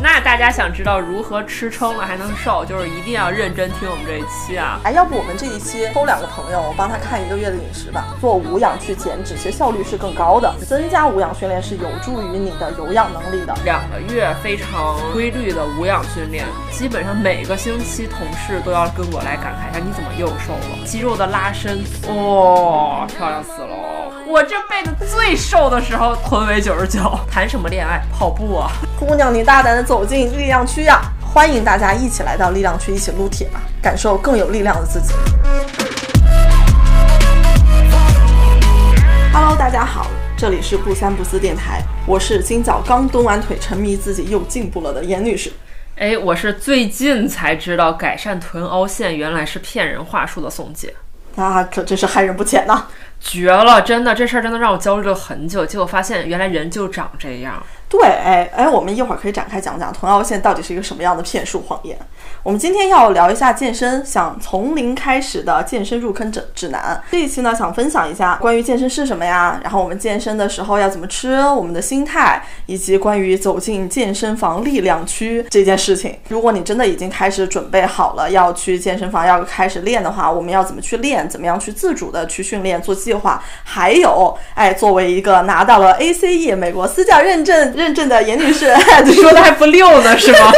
那大家想知道如何吃撑了还能瘦，就是一定要认真听我们这一期啊！哎，要不我们这一期抽两个朋友，我帮他看一个月的饮食吧。做无氧去减脂，其实效率是更高的。增加无氧训练是有助于你的有氧能力的。两个月非常规律的无氧训练，基本上每个星期同事都要跟我来感慨一下你怎么又瘦了，肌肉的拉伸，哇、漂亮死了！我这辈子最瘦的时候臀围九十九，谈什么恋爱？跑步啊！姑娘，你大胆的走进力量区呀！欢迎大家一起来到力量区，一起撸铁吧，感受更有力量的自己。Hello，大家好，这里是不三不四电台，我是今早刚蹲完腿，沉迷自己又进步了的严女士。哎，我是最近才知道改善臀凹陷原来是骗人话术的宋姐。那可真是害人不浅呐！绝了，真的，这事儿真的让我焦虑了很久。结果发现，原来人就长这样。对，哎哎，我们一会儿可以展开讲讲臀凹陷到底是一个什么样的骗术谎言。我们今天要聊一下健身，想从零开始的健身入坑指指南。这一期呢，想分享一下关于健身是什么呀，然后我们健身的时候要怎么吃，我们的心态，以及关于走进健身房力量区这件事情。如果你真的已经开始准备好了要去健身房要开始练的话，我们要怎么去练？怎么样去自主的去训练做计划？还有，哎，作为一个拿到了 ACE 美国私教认证认证的严女士，说的还不溜呢，是吗？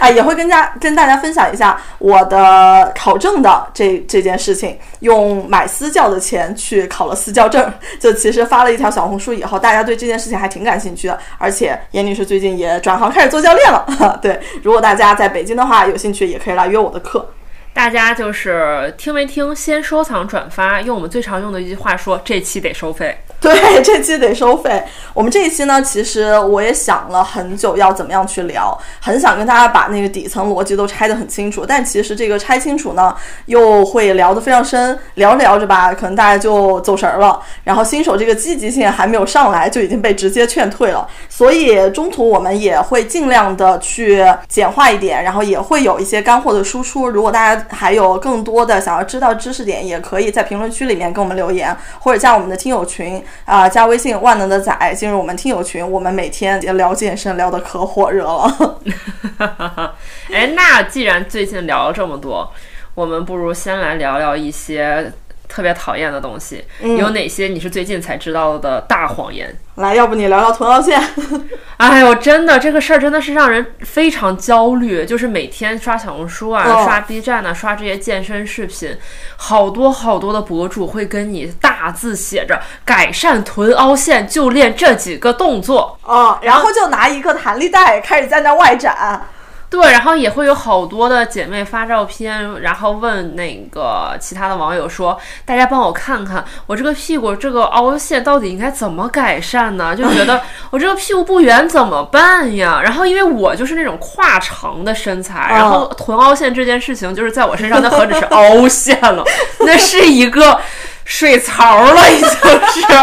啊，也会跟家跟大家分享一下我的考证的这这件事情，用买私教的钱去考了私教证。就其实发了一条小红书以后，大家对这件事情还挺感兴趣的，而且严女士最近也转行开始做教练了。对，如果大家在北京的话有兴趣，也可以来约我的课。大家就是听没听，先收藏转发，用我们最常用的一句话说，这期得收费。对，这期得收费。我们这一期呢，其实我也想了很久，要怎么样去聊，很想跟大家把那个底层逻辑都拆得很清楚。但其实这个拆清楚呢，又会聊得非常深，聊着聊着吧，可能大家就走神儿了。然后新手这个积极性还没有上来，就已经被直接劝退了。所以中途我们也会尽量的去简化一点，然后也会有一些干货的输出。如果大家还有更多的想要知道知识点，也可以在评论区里面跟我们留言，或者加我们的听友群。啊、加微信万能的仔进入我们听友群，我们每天聊健身，聊得可火热了。哎，那既然最近聊了这么多，我们不如先来聊聊一些特别讨厌的东西。有哪些你是最近才知道的大谎言？来，要不你聊聊臀凹陷？哎呦，真的，这个事儿真的是让人非常焦虑。就是每天刷小红书啊、哦刷 B 站啊、刷这些健身视频，好多好多的博主会跟你大字写着“改善臀凹陷就练这几个动作啊，然后就拿一个弹力带开始在那外展。”。对，然后也会有好多的姐妹发照片，然后问那个其他的网友说：“大家帮我看看，我这个屁股这个凹陷到底应该怎么改善呢？”就觉得 我这个屁股不圆怎么办呀？然后因为我就是那种胯长的身材，然后臀凹陷这件事情就是在我身上，那何止是凹陷了，那是一个水槽了，已经是。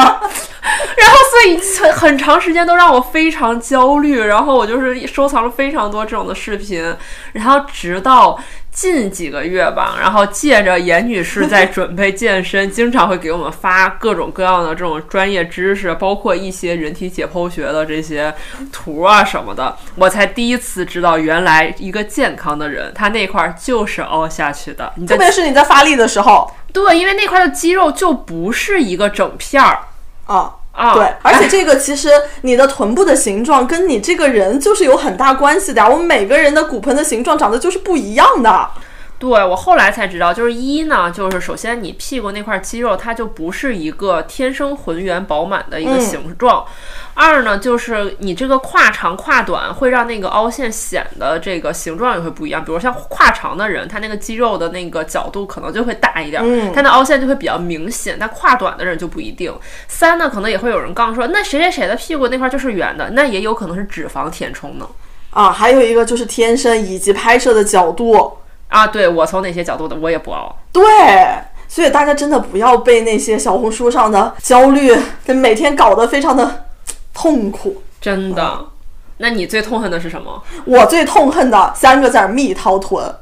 然后，所以很长时间都让我非常焦虑，然后我就是收藏了非常多这种的视频，然后直到近几个月吧，然后借着严女士在准备健身，经常会给我们发各种各样的这种专业知识，包括一些人体解剖学的这些图啊什么的，我才第一次知道，原来一个健康的人，他那块儿就是凹下去的。你特别是你在发力的时候，对，因为那块的肌肉就不是一个整片儿。啊。对，而且这个其实你的臀部的形状跟你这个人就是有很大关系的呀。我们每个人的骨盆的形状长得就是不一样的。对我后来才知道，就是一呢，就是首先你屁股那块肌肉它就不是一个天生浑圆饱满的一个形状。二呢，就是你这个胯长胯短会让那个凹陷显得这个形状也会不一样。比如像胯长的人，他那个肌肉的那个角度可能就会大一点，嗯，他的凹陷就会比较明显。但胯短的人就不一定。三呢，可能也会有人杠说，那谁谁谁的屁股那块就是圆的，那也有可能是脂肪填充呢。啊，还有一个就是天生以及拍摄的角度。啊，对我从哪些角度的我也不熬。对，所以大家真的不要被那些小红书上的焦虑，每天搞得非常的痛苦。真的，那你最痛恨的是什么？我最痛恨的三个字儿：蜜桃臀。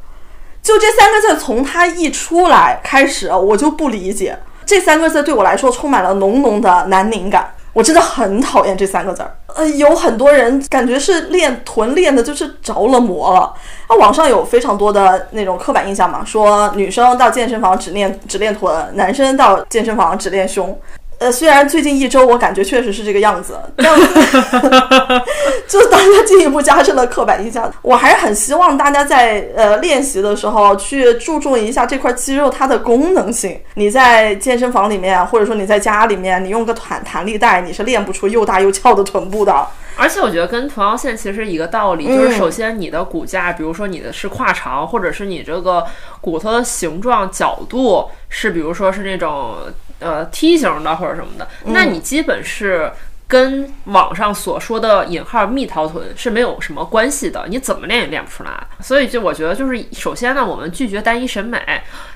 就这三个字，从它一出来开始，我就不理解。这三个字对我来说充满了浓浓的南宁感。我真的很讨厌这三个字儿。呃，有很多人感觉是练臀练的，就是着了魔了。啊，网上有非常多的那种刻板印象嘛，说女生到健身房只练只练臀，男生到健身房只练胸。呃，虽然最近一周我感觉确实是这个样子，但 就是大家进一步加深了刻板印象。我还是很希望大家在呃练习的时候去注重一下这块肌肉它的功能性。你在健身房里面，或者说你在家里面，你用个弹弹力带，你是练不出又大又翘的臀部的。而且我觉得跟臀凹陷其实一个道理，就是首先你的骨架，比如说你的是胯长，或者是你这个骨头的形状角度是，比如说是那种。呃，梯形的或者什么的，那你基本是跟网上所说的引号蜜桃臀是没有什么关系的，你怎么练也练不出来。所以就我觉得，就是首先呢，我们拒绝单一审美；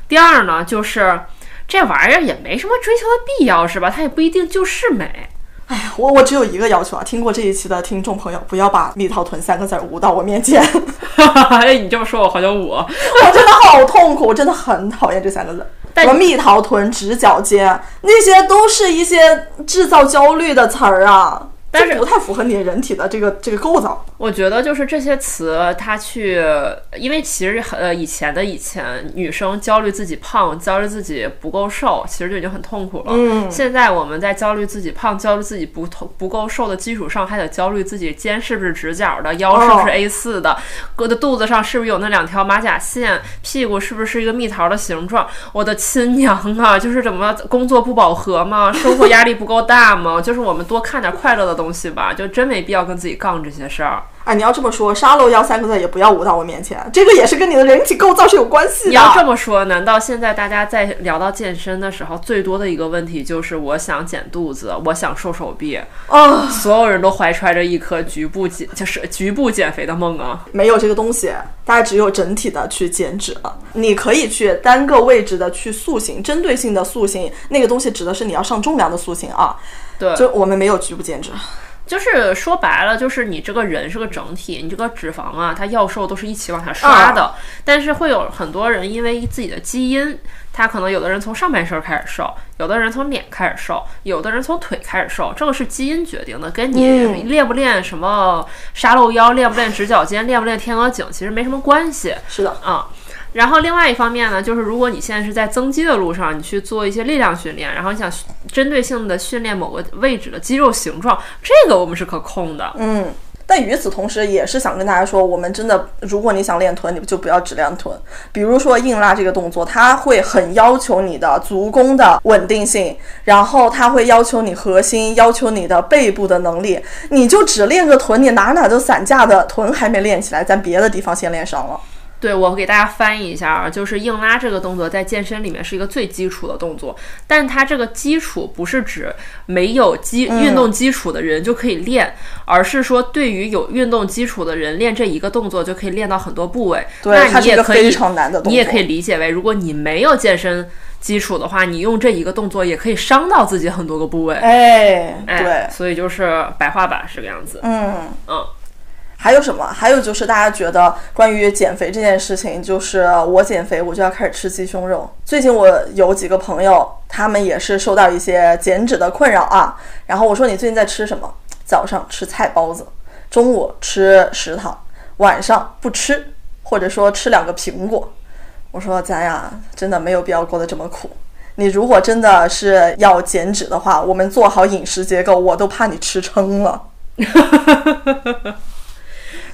第二呢，就是这玩意儿也没什么追求的必要，是吧？它也不一定就是美。哎呀，我我只有一个要求啊！听过这一期的听众朋友，不要把“蜜桃臀”三个字捂到我面前。哎，你这么说，我好像我，我真的好痛苦，我真的很讨厌这三个字。什么蜜桃臀、直角肩，那些都是一些制造焦虑的词儿啊。但是不太符合你人体的这个这个构造。我觉得就是这些词，它去，因为其实呃以前的以前，女生焦虑自己胖，焦虑自己不够瘦，其实就已经很痛苦了。嗯。现在我们在焦虑自己胖、焦虑自己不痛不够瘦的基础上，还得焦虑自己肩是不是直角的，腰是不是 A 四的，搁的肚子上是不是有那两条马甲线，屁股是不是一个蜜桃的形状？我的亲娘啊！就是怎么工作不饱和吗？生活压力不够大吗？就是我们多看点快乐的。东西吧，就真没必要跟自己杠这些事儿。哎，你要这么说，沙漏要三个字也不要捂到我面前，这个也是跟你的人体构造是有关系的。你要这么说，难道现在大家在聊到健身的时候，最多的一个问题就是我想减肚子，我想瘦手臂啊？所有人都怀揣着一颗局部减，就是局部减肥的梦啊？没有这个东西，大家只有整体的去减脂了。你可以去单个位置的去塑形，针对性的塑形，那个东西指的是你要上重量的塑形啊。对，就我们没有局部减脂。就是说白了，就是你这个人是个整体，你这个脂肪啊，它要瘦都是一起往下刷的。但是会有很多人因为自己的基因，他可能有的人从上半身开始瘦，有的人从脸开始瘦，有的人从腿开始瘦，这个是基因决定的，跟你练不练什么沙漏腰，练不练直角肩，练不练天鹅颈，其实没什么关系。是的，啊。然后另外一方面呢，就是如果你现在是在增肌的路上，你去做一些力量训练，然后你想针对性的训练某个位置的肌肉形状，这个我们是可控的。嗯，但与此同时，也是想跟大家说，我们真的，如果你想练臀，你就不要只练臀。比如说硬拉这个动作，它会很要求你的足弓的稳定性，然后它会要求你核心，要求你的背部的能力。你就只练个臀，你哪哪都散架的臀还没练起来，咱别的地方先练伤了。对，我给大家翻译一下啊，就是硬拉这个动作在健身里面是一个最基础的动作，但它这个基础不是指没有基运动基础的人就可以练，而是说对于有运动基础的人练这一个动作就可以练到很多部位。对，你也可以，你也可以理解为，如果你没有健身基础的话，你用这一个动作也可以伤到自己很多个部位。哎，对，所以就是白话版是个样子。嗯嗯。还有什么？还有就是大家觉得关于减肥这件事情，就是我减肥我就要开始吃鸡胸肉。最近我有几个朋友，他们也是受到一些减脂的困扰啊。然后我说你最近在吃什么？早上吃菜包子，中午吃食堂，晚上不吃，或者说吃两个苹果。我说咱呀，真的没有必要过得这么苦。你如果真的是要减脂的话，我们做好饮食结构，我都怕你吃撑了。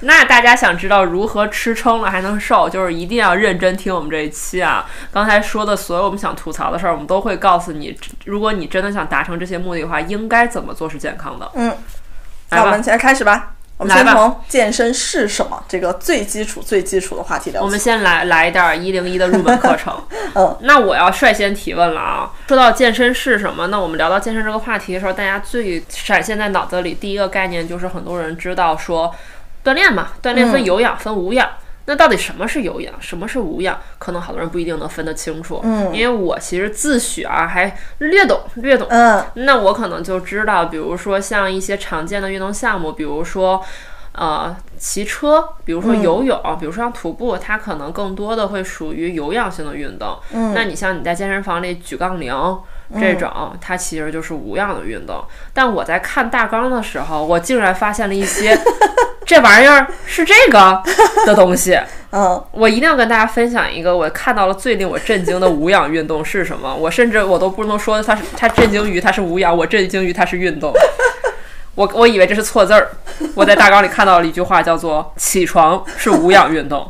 那大家想知道如何吃撑了还能瘦，就是一定要认真听我们这一期啊！刚才说的所有我们想吐槽的事儿，我们都会告诉你，如果你真的想达成这些目的的话，应该怎么做是健康的。嗯，那我们现在开始吧。我们先从健身是什么这个最基础、最基础的话题聊。我们先来来一点一零一的入门课程。嗯，那我要率先提问了啊！说到健身是什么，那我们聊到健身这个话题的时候，大家最闪现在脑子里第一个概念就是很多人知道说锻炼嘛，锻炼分有氧、分无氧。那到底什么是有氧，什么是无氧？可能好多人不一定能分得清楚。嗯因为我其实自诩啊还略懂略懂。嗯那我可能就知道，比如说像一些常见的运动项目，比如说。呃，骑车，比如说游泳，比如说像徒步，它可能更多的会属于有氧性的运动。嗯，那你像你在健身房里举杠铃这种，它其实就是无氧的运动。但我在看大纲的时候，我竟然发现了一些 这玩意儿是这个的东西。嗯我一定要跟大家分享一个我看到了最令我震惊的无氧运动是什么。我甚至我都不能说它是它震惊于它是无氧，我震惊于它是运动。我我以为这是错字儿，我在大纲里看到了一句话，叫做“起床是无氧运动”。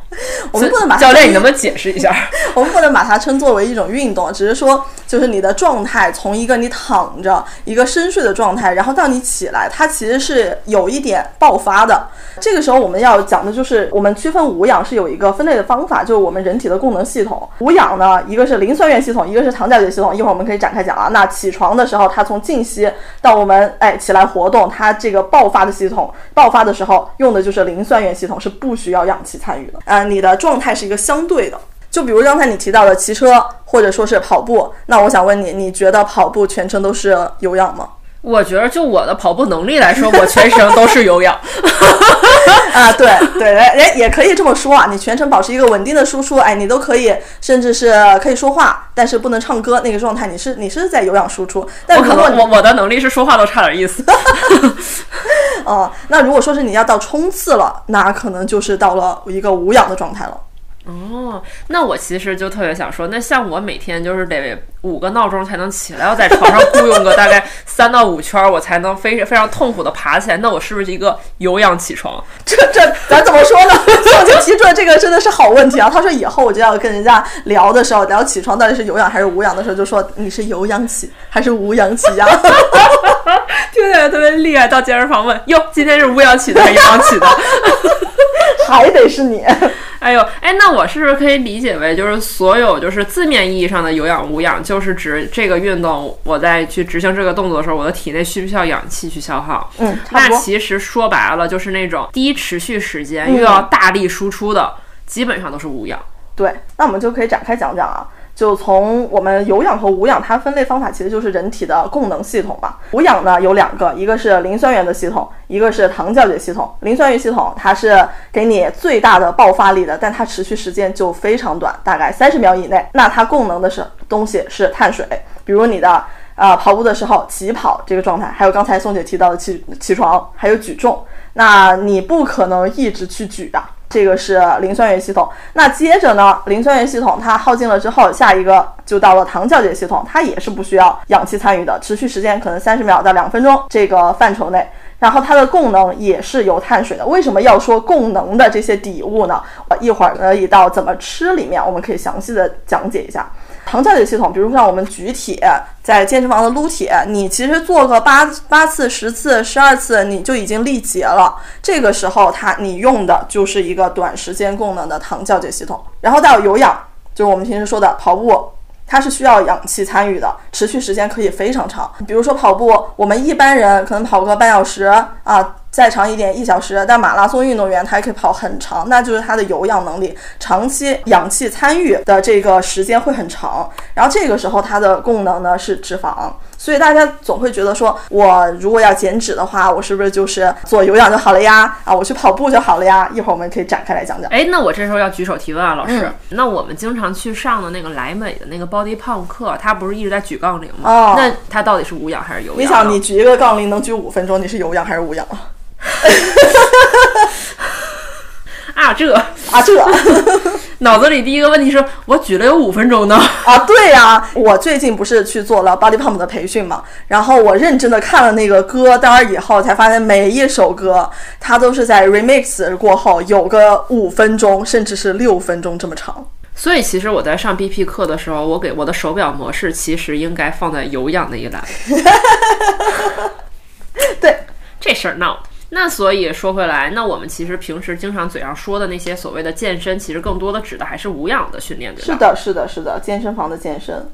我们不能把教练，你能不能 解释一下？我们不能把它称作为一种运动，只是说，就是你的状态从一个你躺着、一个深睡的状态，然后到你起来，它其实是有一点爆发的。这个时候我们要讲的就是，我们区分无氧是有一个分类的方法，就是我们人体的功能系统。无氧呢，一个是磷酸原系统，一个是糖酵解系统，一会儿我们可以展开讲啊。那起床的时候，它从静息到我们哎起来活动，它这个爆发的系统，爆发的时候用的就是磷酸原系统，是不需要氧气参与的。呃，你的状态是一个相对的。就比如刚才你提到的骑车或者说是跑步，那我想问你，你觉得跑步全程都是有氧吗？我觉得就我的跑步能力来说，我全程都是有氧。啊，对对，哎，也可以这么说啊，你全程保持一个稳定的输出，哎，你都可以，甚至是可以说话，但是不能唱歌那个状态，你是你是在有氧输出。但我可如果你能我我的能力是说话都差点意思。哦、那如果说是你要到冲刺了，那可能就是到了一个无氧的状态了。哦，那我其实就特别想说，那像我每天就是得五个闹钟才能起来，要在床上雇佣个大概三到五圈儿，我才能非非常痛苦的爬起来。那我是不是一个有氧起床？这这咱怎么说呢？宋就提出了这个真的是好问题啊！他说以后我就要跟人家聊的时候，聊起床到底是有氧还是无氧的时候，就说你是有氧起还是无氧起呀？听起来特别厉害。到健身房问，哟，今天是无氧起的还是有氧起的？还得是你。哎呦，哎，那我是不是可以理解为，就是所有就是字面意义上的有氧无氧，就是指这个运动我在去执行这个动作的时候，我的体内需不需要氧气去消耗？嗯，那。其实说白了，就是那种低持续时间嗯又要大力输出的，基本上都是无氧。对，那我们就可以展开讲讲啊。就从我们有氧和无氧，它分类方法其实就是人体的功能系统嘛。无氧呢有两个，一个是磷酸原的系统，一个是糖酵解系统。磷酸原系统它是给你最大的爆发力的，但它持续时间就非常短，大概三十秒以内。那它供能的是东西是碳水，比如你的呃跑步的时候起跑这个状态，还有刚才宋姐提到的起起床，还有举重，那你不可能一直去举啊。这个是磷酸原系统。那接着呢，磷酸原系统它耗尽了之后，下一个就到了糖酵解系统，它也是不需要氧气参与的，持续时间可能三十秒到两分钟这个范畴内。然后它的供能也是由碳水的。为什么要说供能的这些底物呢？呃一会儿可以到怎么吃里面，我们可以详细的讲解一下。糖酵解系统，比如像我们举铁，在健身房的撸铁，你其实做个八八次、十次、十二次，你就已经力竭了。这个时候，它你用的就是一个短时间供能的糖酵解系统。然后到有氧，就是我们平时说的跑步，它是需要氧气参与的，持续时间可以非常长。比如说跑步，我们一般人可能跑个半小时啊。再长一点，一小时。但马拉松运动员他还可以跑很长，那就是他的有氧能力，长期氧气参与的这个时间会很长。然后这个时候它的供能呢是脂肪，所以大家总会觉得说，我如果要减脂的话，我是不是就是做有氧就好了呀？啊，我去跑步就好了呀？一会儿我们可以展开来讲讲。哎，那我这时候要举手提问啊，老师。嗯那我们经常去上的那个莱美的那个 Body Pump 课，他不是一直在举杠铃吗？哦那他到底是无氧还是有氧？你想，你举一个杠铃能举五分钟，你是有氧还是无氧？啊，这啊，这 脑子里第一个问题是我举了有五分钟呢。啊，对呀、我最近不是去做了 Body Pump 的培训嘛，然后我认真的看了那个歌单以后，才发现每一首歌它都是在 remix 过后有个五分钟，甚至是六分钟这么长。所以其实我在上 BP 课的时候，我给我的手表模式其实应该放在有氧那一栏。对，这事儿闹的。那所以说回来，那我们其实平时经常嘴上说的那些所谓的健身，其实更多的指的还是无氧的训练，对吧？是。的，是的，是的，健身房的健身。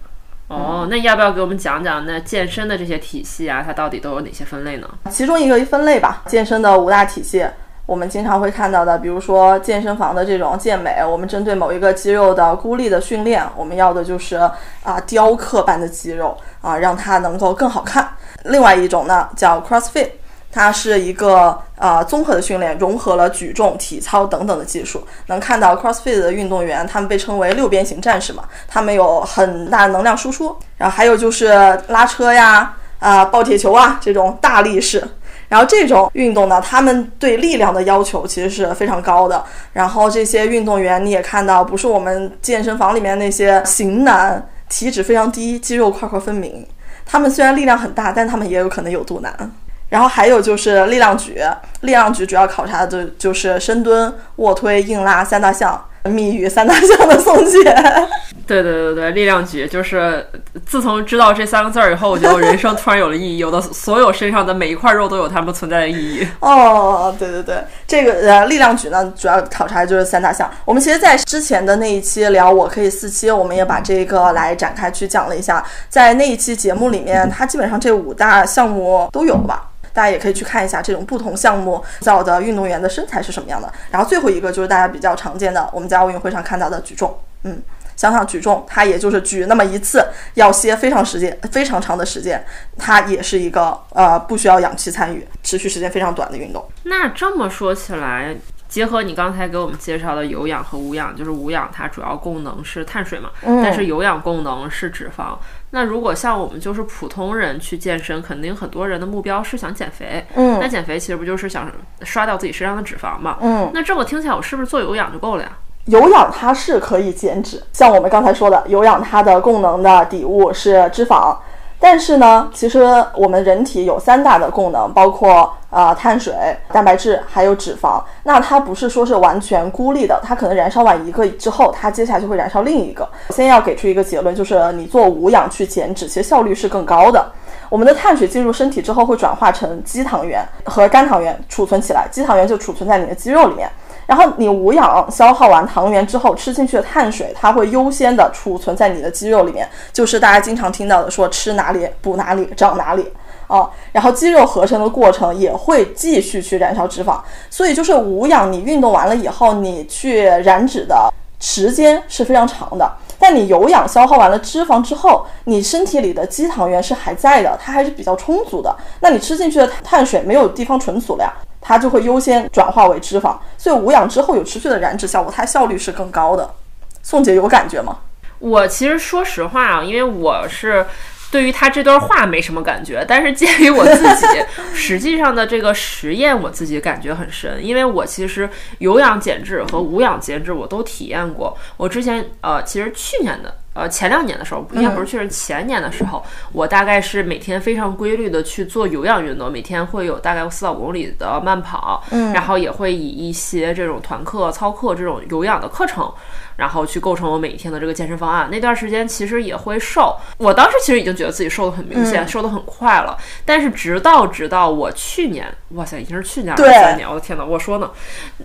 哦，那要不要给我们讲讲那健身的这些体系啊？它到底都有哪些分类呢？其中一个分类吧，健身的五大体系，我们经常会看到的，比如说健身房的这种健美，我们针对某一个肌肉的孤立的训练，我们要的就是啊、雕刻般的肌肉啊、让它能够更好看。另外一种呢叫 CrossFit。它是一个呃综合的训练，融合了举重、体操等等的技术。能看到 CrossFit 的运动员，他们被称为六边形战士嘛，他们有很大的能量输出。然后还有就是拉车呀、啊、抱铁球啊这种大力士。然后这种运动呢，他们对力量的要求其实是非常高的。然后这些运动员你也看到，不是我们健身房里面那些型男，体脂非常低，肌肉块块分明。他们虽然力量很大，但他们也有可能有肚腩。然后还有就是力量举，力量举主要考察的就就是深蹲、卧推、硬拉三大项。密语三大项的宋姐，对对对对，力量举就是自从知道这三个字儿以后，我觉得我人生突然有了意义，有的所有身上的每一块肉都有它们存在的意义。哦，对对对，这个呃力量举呢，主要考察就是三大项。我们其实，在之前的那一期聊我可以四期，我们也把这个来展开去讲了一下。在那一期节目里面，它基本上这五大项目都有了吧？大家也可以去看一下这种不同项目造的运动员的身材是什么样的。然后最后一个就是大家比较常见的，我们在奥运会上看到的举重，嗯。想想举重，它也就是举那么一次，要歇非常时间非常长的时间，它也是一个呃不需要氧气参与，持续时间非常短的运动。那这么说起来，结合你刚才给我们介绍的有氧和无氧，就是无氧它主要功能是碳水嘛，但是有氧功能是脂肪。那如果像我们就是普通人去健身，肯定很多人的目标是想减肥。嗯那减肥其实不就是想刷掉自己身上的脂肪嘛？嗯，那这么听起来，我是不是做有氧就够了呀？有氧它是可以减脂，像我们刚才说的，有氧它的功能的底物是脂肪。但是呢，其实我们人体有三大的功能，包括呃碳水、蛋白质还有脂肪。那它不是说是完全孤立的，它可能燃烧完一个之后，它接下来就会燃烧另一个。先要给出一个结论，就是你做无氧去减脂，其实效率是更高的。我们的碳水进入身体之后，会转化成肌糖原和肝糖原储存起来，肌糖原就储存在你的肌肉里面。然后你无氧消耗完糖原之后，吃进去的碳水，它会优先的储存在你的肌肉里面，就是大家经常听到的说吃哪里补哪里长哪里啊。然后肌肉合成的过程也会继续去燃烧脂肪，所以就是无氧，你运动完了以后，你去燃脂的时间是非常长的。但你有氧消耗完了脂肪之后，你身体里的肌糖原是还在的，它还是比较充足的。那你吃进去的碳水没有地方存储了呀，它就会优先转化为脂肪。所以无氧之后有持续的燃脂效果，它效率是更高的。宋姐有感觉吗？我其实说实话啊，因为我是对于他这段话没什么感觉，但是鉴于我自己实际上的这个实验，我自己感觉很深，因为我其实有氧减脂和无氧减脂我都体验过。我之前呃，其实去年的。呃，前两年的时候，应该不是去年，前年的时候，我大概是每天非常规律的去做有氧运动，每天会有大概四到五公里的慢跑，嗯，然后也会以一些这种团课、操课这种有氧的课程，然后去构成我每一天的这个健身方案。那段时间其实也会瘦，我当时其实已经觉得自己瘦的很明显，瘦的很快了。但是直到直到我去年，哇塞，已经是去年了，对三年，我的天呐，我说呢，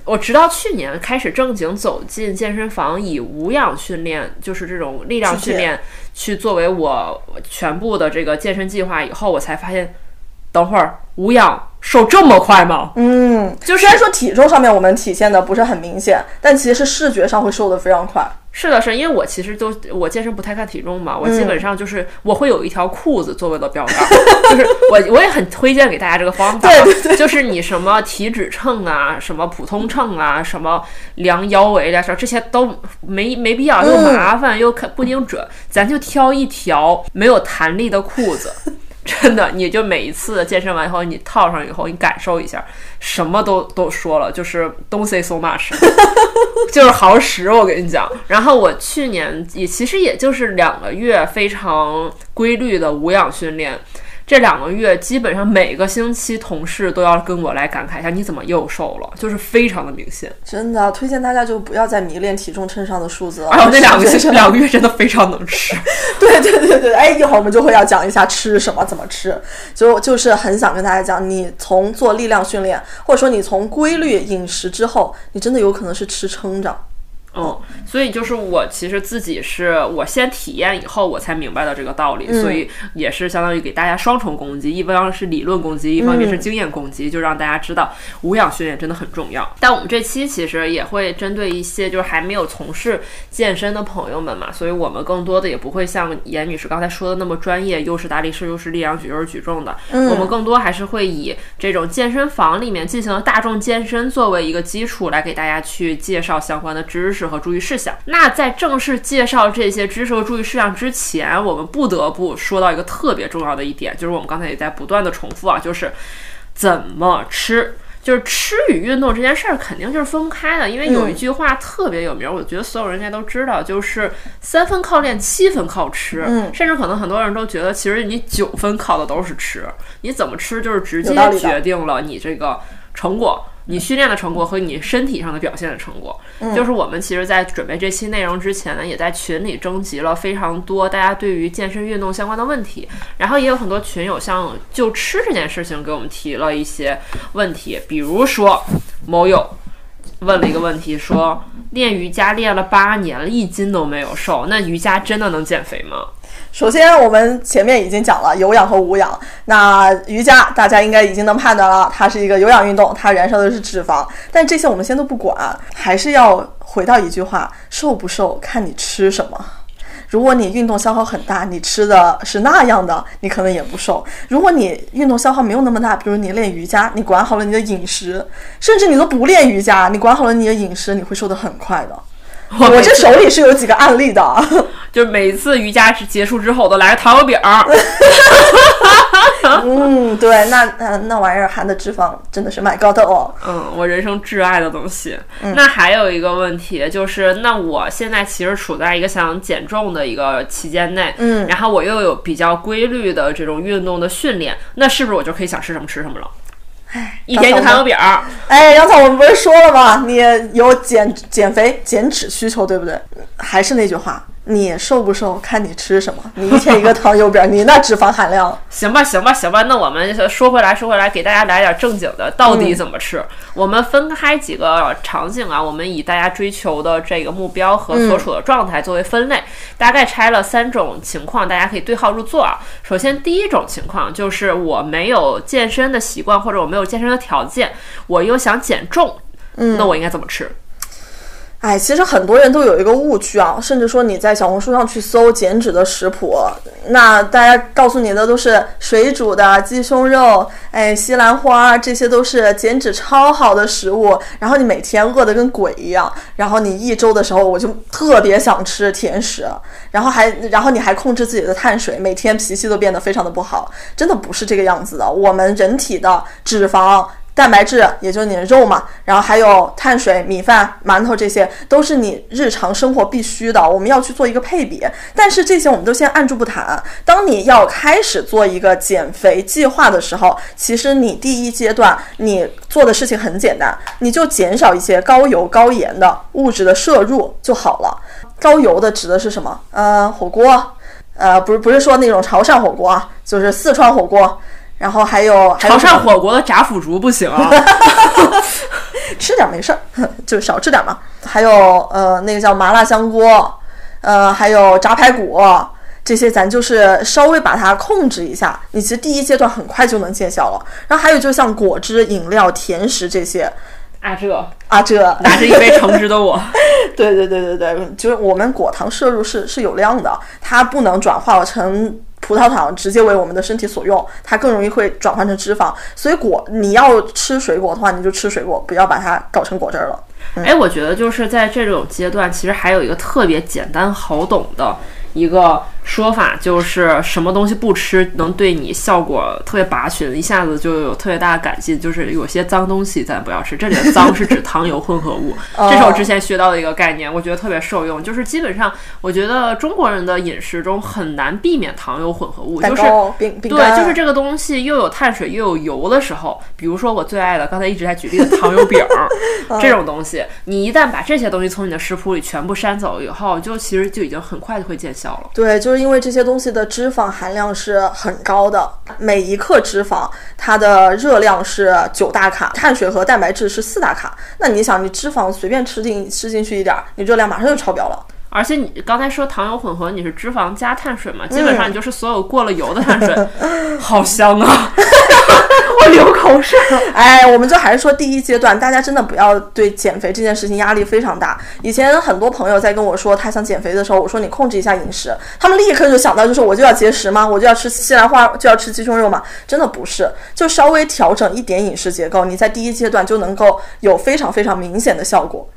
我直到去年开始正经走进健身房，以无氧训练，就是这种力量去训练，去作为我全部的这个健身计划以后，我才发现，等会儿无氧瘦这么快吗？嗯，就是虽然说体重上面我们体现的不是很明显，但其实是视觉上会瘦的非常快。是的，是因为我其实都我健身不太看体重嘛，我基本上就是我会有一条裤子作为的标杆，就是 我我也很推荐给大家这个方法，对对就是你什么体脂秤啊，什么普通秤啊，什么量腰围啊，这些都没没必要，又麻烦又看不精准，咱就挑一条没有弹力的裤子。真的，你就每一次健身完以后，你套上以后，你感受一下，什么都都说了，就是 don't say so much，就是好使，我跟你讲。然后我去年也其实也就是两个月非常规律的无氧训练。这两个月基本上每个星期，同事都要跟我来感慨一下，你怎么又瘦了？就是非常的明显。真的推荐大家就不要再迷恋体重秤上的数字了。还 有那两个是星 两个月真的非常能吃。对对对对，哎，一会儿我们就会要讲一下吃什么，怎么吃，就就是很想跟大家讲，你从做力量训练，或者说你从规律饮食之后，你真的有可能是吃撑着。嗯，所以就是我其实自己是我先体验以后，我才明白的这个道理，所以也是相当于给大家双重攻击，一方面是理论攻击，一方面是经验攻击，就让大家知道无氧训练真的很重要。但我们这期其实也会针对一些就是还没有从事健身的朋友们嘛，所以我们更多的也不会像严女士刚才说的那么专业，又是大力士，又是力量举，又是举重的。我们更多还是会以这种健身房里面进行的大众健身作为一个基础，来给大家去介绍相关的知识和注意事项。那在正式介绍这些知识和注意事项之前，我们不得不说到一个特别重要的一点，就是我们刚才也在不断的重复啊，就是怎么吃。就是吃与运动这件事儿肯定就是分不开的，因为有一句话特别有名，我觉得所有人应该都知道，就是三分靠练，七分靠吃。嗯甚至可能很多人都觉得，其实你九分靠的都是吃，你怎么吃就是直接决定了你这个成果。你训练的成果和你身体上的表现的成果，就是我们其实，在准备这期内容之前呢，也在群里征集了非常多大家对于健身运动相关的问题，然后也有很多群友像就吃这件事情给我们提了一些问题，比如说某友问了一个问题，说练瑜伽练了八年了，一斤都没有瘦，那瑜伽真的能减肥吗？首先，我们前面已经讲了有氧和无氧。那瑜伽大家应该已经能判断了，它是一个有氧运动，它燃烧的是脂肪。但这些我们先都不管，还是要回到一句话：瘦不瘦看你吃什么。如果你运动消耗很大，你吃的是那样的，你可能也不瘦。如果你运动消耗没有那么大，比如你练瑜伽，你管好了你的饮食，甚至你都不练瑜伽，你管好了你的饮食，你会瘦得很快的。我这手里是有几个案例的。就是每次瑜伽结束之后，我都来个糖油饼儿。嗯，对，那那那玩意儿含的脂肪真的是蛮高的哦。嗯，我人生挚爱的东西。那还有一个问题就是，那我现在其实处在一个想减重的一个期间内，嗯然后我又有比较规律的这种运动的训练，那是不是我就可以想吃什么吃什么了？一天一个糖油饼儿，哎，杨草，我们不是说了吗？你有减减肥、减脂需求，对不对？还是那句话，你瘦不瘦看你吃什么。你一天一个糖油饼，你那脂肪含量，行吧，行吧，行吧。那我们说回来，说回来，给大家来点正经的，到底怎么吃？我们分开几个场景啊，我们以大家追求的这个目标和所处的状态作为分类，大概拆了三种情况，大家可以对号入座啊。首先，第一种情况就是我没有健身的习惯，或者我没有健身的条件，我又想减重，嗯，那我应该怎么吃？哎，其实很多人都有一个误区啊，甚至说你在小红书上去搜减脂的食谱，那大家告诉你的都是水煮的鸡胸肉，哎，西兰花，这些都是减脂超好的食物。然后你每天饿得跟鬼一样，然后你一周的时候我就特别想吃甜食，然后还然后你还控制自己的碳水，每天脾气都变得非常的不好，真的不是这个样子的。我们人体的脂肪。蛋白质，也就是你的肉嘛，然后还有碳水、米饭、馒头，这些都是你日常生活必须的。我们要去做一个配比，但是这些我们都先按住不谈。当你要开始做一个减肥计划的时候，其实你第一阶段你做的事情很简单，你就减少一些高油高盐的物质的摄入就好了。高油的指的是什么？呃，火锅，呃，不是不是说那种潮汕火锅啊，就是四川火锅。然后还有还有潮汕火锅的炸腐竹不行啊，吃点没事儿，就少吃点嘛。还有呃，那个叫麻辣香锅，呃，还有炸排骨，这些咱就是稍微把它控制一下。你其实第一阶段很快就能见效了。然后还有就像果汁、饮料、甜食这些啊这啊，这拿着一杯橙汁的我，对对对对对，就是我们果糖摄入是是有量的，它不能转化成。葡萄糖直接为我们的身体所用，它更容易会转换成脂肪。所以果你要吃水果的话，你就吃水果，不要把它搞成果汁儿了。哎，我觉得就是在这种阶段，其实还有一个特别简单好懂的一个说法，就是什么东西不吃能对你效果特别拔群，一下子就有特别大的改进。就是有些脏东西咱不要吃，这里的脏是指糖油混合物。哦这是我之前学到的一个概念，我觉得特别受用。就是基本上，我觉得中国人的饮食中很难避免糖油混合物，就是、对，就是这个东西又有碳水又有油的时候，比如说我最爱的，刚才一直在举例的糖油饼儿 这种东西，你一旦把这些东西从你的食谱里全部删走以后，就其实就已经很快就会见效了。对，就因为这些东西的脂肪含量是很高的，每一克脂肪它的热量是九大卡，碳水和蛋白质是四大卡。那你想，你脂肪随便吃进吃进去一点儿，你热量马上就超标了。而且你刚才说糖油混合，你是脂肪加碳水嘛？基本上你就是所有过了油的碳水，好香啊！我流口水了。哎，我们就还是说第一阶段，大家真的不要对减肥这件事情压力非常大。以前很多朋友在跟我说他想减肥的时候，我说你控制一下饮食，他们立刻就想到就是我就要节食吗？我就要吃西兰花，就要吃鸡胸肉吗？真的不是，就稍微调整一点饮食结构，你在第一阶段就能够有非常非常明显的效果。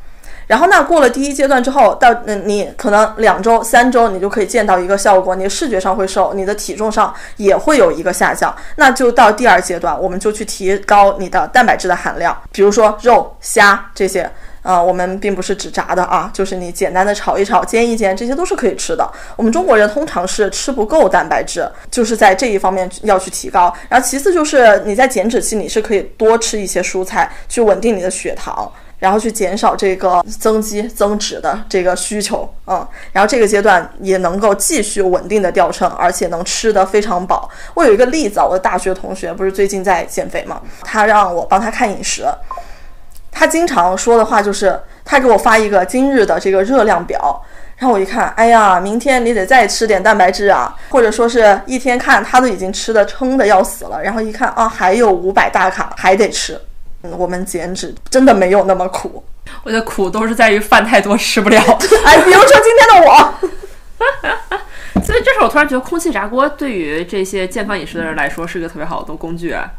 然后那过了第一阶段之后，到嗯你可能两周、三周，你就可以见到一个效果，你的视觉上会瘦，你的体重上也会有一个下降。那就到第二阶段，我们就去提高你的蛋白质的含量，比如说肉、虾这些。呃，我们并不是只炸的啊，就是你简单的炒一炒、煎一煎，这些都是可以吃的。我们中国人通常是吃不够蛋白质，就是在这一方面要去提高。然后其次就是你在减脂期，你是可以多吃一些蔬菜，去稳定你的血糖。然后去减少这个增肌增脂的这个需求，嗯，然后这个阶段也能够继续稳定的掉秤，而且能吃得非常饱。我有一个例子，我的大学同学不是最近在减肥嘛，他让我帮他看饮食，他经常说的话就是他给我发一个今日的这个热量表。然后我一看，哎呀，明天你得再吃点蛋白质啊，或者说是一天看他都已经吃的撑的要死了，然后一看啊，还有五百大卡还得吃。嗯，我们减脂真的没有那么苦。我的苦都是在于饭太多吃不了。哎，比如说今天的我，所以这时候我突然觉得空气炸锅对于这些健康饮食的人来说是一个特别好的工具啊。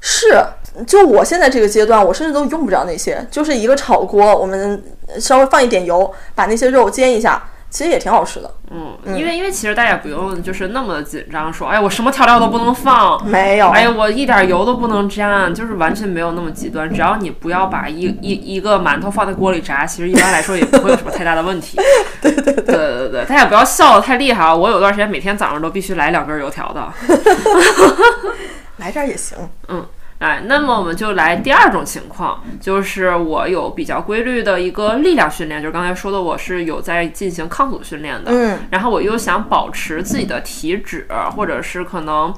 是，就我现在这个阶段，我甚至都用不着那些，就是一个炒锅，我们稍微放一点油，把那些肉煎一下，其实也挺好吃的。嗯，因为因为其实大家也不用就是那么紧张，说哎我什么调料都不能放，没有，哎呀我一点油都不能沾，就是完全没有那么极端。只要你不要把一一一个馒头放在锅里炸，其实一般来说也不会有什么太大的问题。对对对对对对，大家不要笑的太厉害啊！我有段时间每天早上都必须来两根油条的。来这儿也行。嗯，哎，那么我们就来第二种情况，就是我有比较规律的一个力量训练，就是刚才说的，我是有在进行抗阻训练的。嗯，然后我又想保持自己的体脂，或者是可能，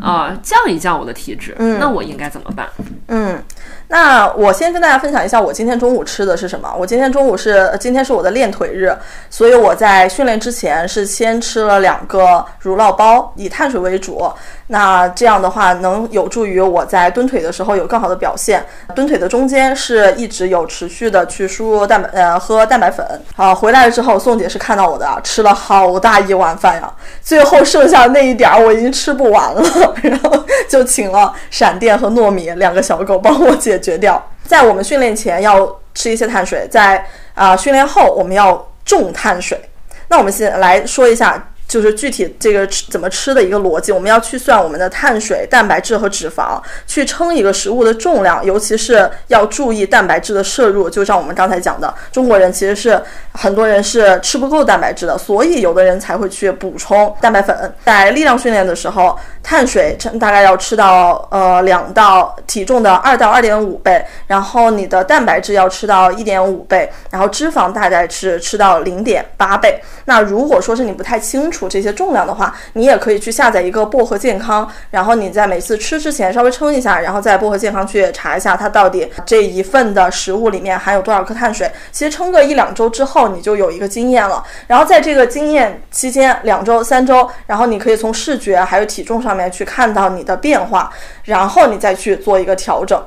呃，降一降我的体脂，嗯那我应该怎么办？嗯，那我先跟大家分享一下我今天中午吃的是什么。我今天中午是今天是我的练腿日，所以我在训练之前是先吃了两个乳酪包，以碳水为主。那这样的话，能有助于我在蹲腿的时候有更好的表现。蹲腿的中间是一直有持续的去输入蛋白，呃，喝蛋白粉。啊，回来了之后，宋姐是看到我的啊，吃了好大一碗饭呀，最后剩下的那一点儿我已经吃不完了，然后就请了闪电和糯米两个小狗帮我解决掉。在我们训练前要吃一些碳水，在啊、训练后我们要重碳水。那我们先来说一下。就是具体这个吃怎么吃的一个逻辑，我们要去算我们的碳水、蛋白质和脂肪，去称一个食物的重量，尤其是要注意蛋白质的摄入。就像我们刚才讲的，中国人其实是很多人是吃不够蛋白质的，所以有的人才会去补充蛋白粉。在力量训练的时候，碳水称大概要吃到呃两到体重的二到二点五倍，然后你的蛋白质要吃到一点五倍，然后脂肪大概是吃到零点八倍。那如果说是你不太清楚这些重量的话，你也可以去下载一个薄荷健康，然后你在每次吃之前稍微称一下，然后在薄荷健康去查一下它到底这一份的食物里面含有多少克碳水。其实称个一两周之后，你就有一个经验了。然后在这个经验期间，两周、三周，然后你可以从视觉还有体重上面去看到你的变化，然后你再去做一个调整。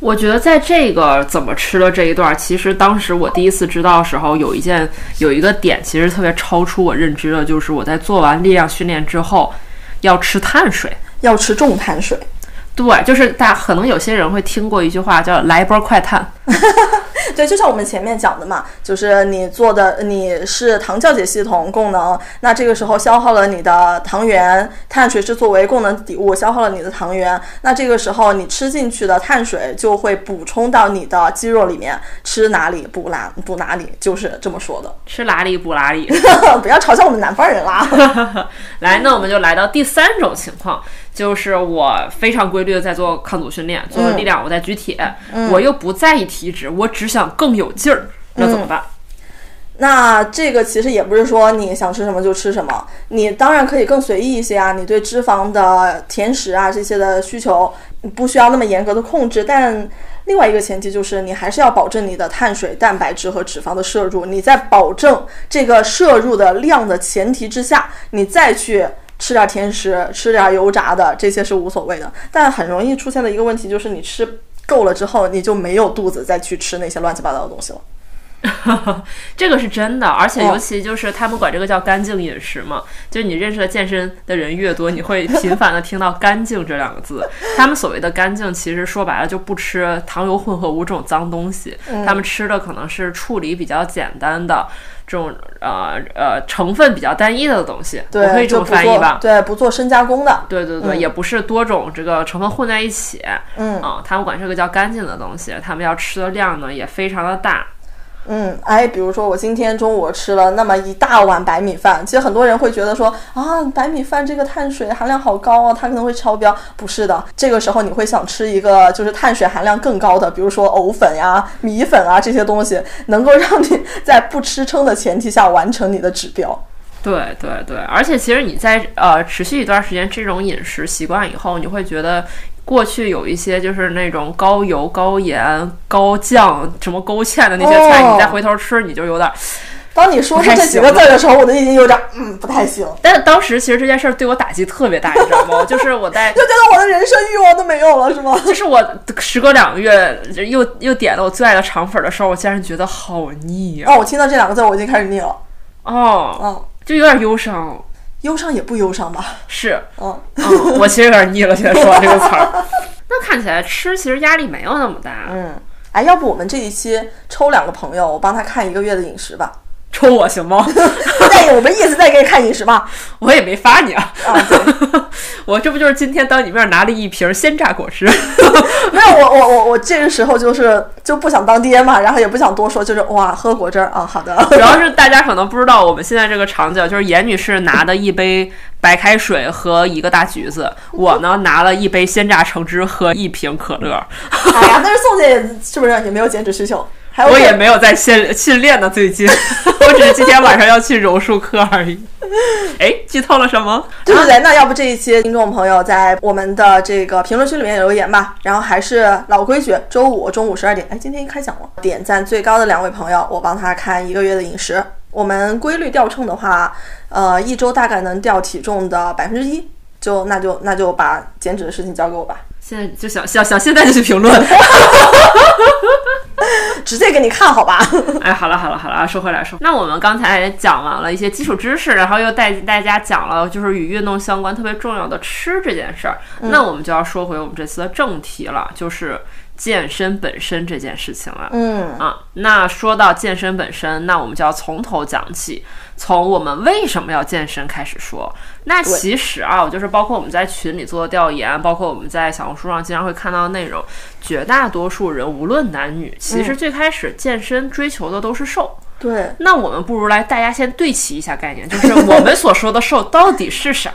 我觉得在这个怎么吃的这一段，其实当时我第一次知道的时候，有一件有一个点，其实特别超出我认知的，就是我在做完力量训练之后要吃碳水。要吃重碳水，对，就是大家可能有些人会听过一句话叫“来一波快碳”，对，就像我们前面讲的嘛，就是你做的你是糖酵解系统功能，那这个时候消耗了你的糖原，碳水是作为功能底物消耗了你的糖原，那这个时候你吃进去的碳水就会补充到你的肌肉里面，吃哪里补哪补哪里，就是这么说的。吃哪里补哪里。不要嘲笑我们南方人啦。来，那我们就来到第三种情况，就是我非常规律的在做抗阻训练，做力量，我在举铁，我又不在意体脂，我只想更有劲儿，那怎么办？那这个其实也不是说你想吃什么就吃什么，你当然可以更随意一些啊。你对脂肪的甜食啊这些的需求不需要那么严格的控制，但另外一个前提就是你还是要保证你的碳水、蛋白质和脂肪的摄入。你在保证这个摄入的量的前提之下，你再去吃点甜食、吃点油炸的这些是无所谓的。但很容易出现的一个问题就是你吃够了之后，你就没有肚子再去吃那些乱七八糟的东西了。这个是真的，而且哦尤其就是他们管这个叫干净饮食嘛，就是你认识的健身的人越多，你会频繁的听到“干净”这两个字。他们所谓的干净，其实说白了就不吃糖油混合物这种脏东西，嗯他们吃的可能是处理比较简单的这种呃呃成分比较单一的东西，对，我可以这么翻译吧？对，不做深加工的。对对对，也不是多种这个成分混在一起，嗯啊，他们管这个叫干净的东西，他们要吃的量呢也非常的大。嗯，哎，比如说我今天中午吃了那么一大碗白米饭，其实很多人会觉得说啊，白米饭这个碳水含量好高啊，它可能会超标。不是的，这个时候你会想吃一个就是碳水含量更高的，比如说藕粉呀、米粉啊这些东西，能够让你在不吃撑的前提下完成你的指标。对对对，而且其实你在呃持续一段时间这种饮食习惯以后，你会觉得过去有一些就是那种高油、高盐、高酱、什么勾芡的那些菜，哦你再回头吃，你就有点。当你说出这几个字儿的时候，我都已经有点嗯不太行，但是当时其实这件事儿对我打击特别大，你知道吗？就是我在就觉得我的人生欲望都没有了，是吗？就是我时隔两个月又又点了我最爱的肠粉的时候，我竟然觉得好腻啊！哦，我听到这两个字，我已经开始腻了。哦，嗯，就有点忧伤。忧伤也不忧伤吧？是，嗯，嗯，我其实有点腻了，现在说完这个词儿。那看起来吃其实压力没有那么大。嗯，哎，要不我们这一期抽两个朋友，我帮他看一个月的饮食吧。抽我行吗？再我们意思再给你看饮食吧。我也没发你啊。啊，对，我这不就是今天当你面拿了一瓶鲜榨果汁？没有我我我我这个时候就是就不想当爹嘛，然后也不想多说，就是哇喝果汁儿啊，好的。主要是大家可能不知道，我们现在这个场景就是严女士拿的一杯白开水和一个大橘子，我呢拿了一杯鲜榨橙汁和一瓶可乐。哎呀，但是宋姐是不是也没有减脂需求？我也没有在训训练呢，最近 我只是今天晚上要去柔术课而已。哎，剧透了什么？对对对，那要不这一期听众朋友在我们的这个评论区里面留言吧。然后还是老规矩，周五中午十二点，哎，今天一开奖了，点赞最高的两位朋友，我帮他看一个月的饮食。我们规律掉秤的话，呃，一周大概能掉体重的百分之一，就那就那就把减脂的事情交给我吧，现在就想想想现在就去评论。直接给你看好吧。哎，好了好了好了，说回来说，那我们刚才讲完了一些基础知识，然后又带大家讲了就是与运动相关特别重要的吃这件事儿，那我们就要说回我们这次的正题了，就是健身本身这件事情了。嗯，啊，那说到健身本身，那我们就要从头讲起，从我们为什么要健身开始说。那其实啊，我就是包括我们在群里做的调研，包括我们在小红书上经常会看到的内容，绝大多数人无论男女，其实最开始健身追求的都是瘦。对，那我们不如来大家先对齐一下概念，就是我们所说的瘦到底是啥？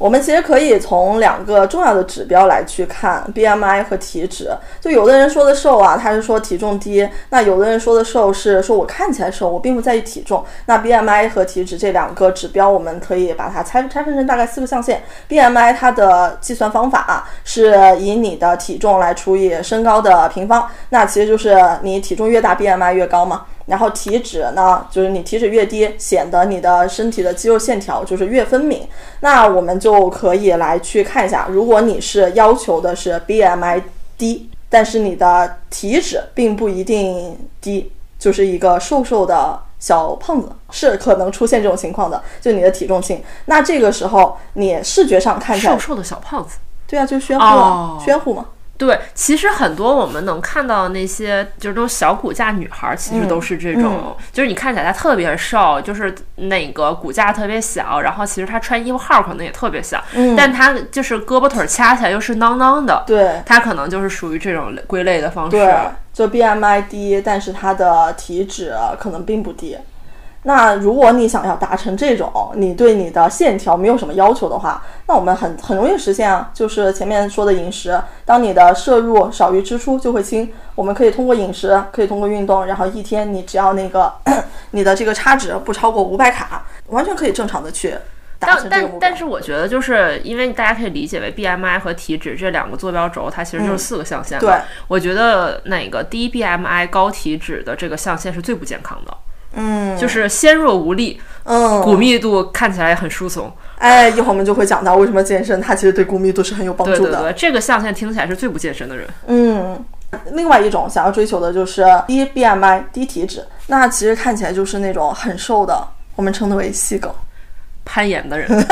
我们其实可以从两个重要的指标来去看 BMI 和体脂。就有的人说的瘦啊，他是说体重低；那有的人说的瘦是说我看起来瘦，我并不在意体重。那 BMI 和体脂这两个指标，我们可以把它拆拆分成大概四个象限。BMI 它的计算方法啊，是以你的体重来除以身高的平方，那其实就是你体重越大，BMI 越高嘛。然后体脂呢，就是你体脂越低，显得你的身体的肌肉线条就是越分明。那我们就可以来去看一下，如果你是要求的是 BMI 低，但是你的体脂并不一定低，就是一个瘦瘦的小胖子，是可能出现这种情况的，就你的体重轻。那这个时候你视觉上看起来瘦，瘦的小胖子。对啊，就是宣乎宣乎嘛。对，其实很多我们能看到的那些就是那种小骨架女孩儿，其实都是这种，就是你看起来她特别瘦，就是那个骨架特别小，然后其实她穿衣服号可能也特别小，但她就是胳膊腿儿掐起来又是囊囊的，对她可能就是属于这种归类的方式。对，就 BMI 低，但是她的体脂可能并不低。那如果你想要达成这种，你对你的线条没有什么要求的话，那我们很很容易实现啊，就是前面说的饮食，当你的摄入少于支出就会轻。我们可以通过饮食，可以通过运动，然后一天你只要那个 你的这个差值不超过五百卡，完全可以正常的去达成但这个目标。但但是我觉得，就是因为大家可以理解为 BMI 和体脂这两个坐标轴，它其实就是四个象限对我觉得哪个低 BMI 高体脂的这个象限是最不健康的，嗯就是纤弱无力，嗯，骨密度看起来很疏松。哎，一会儿我们就会讲到为什么健身它其实对骨密度是很有帮助的。对对对，这个象限听起来是最不健身的人。嗯，另外一种想要追求的就是低 BMI、低体脂，那其实看起来就是那种很瘦的，我们称之为细狗。攀岩的人，不要这么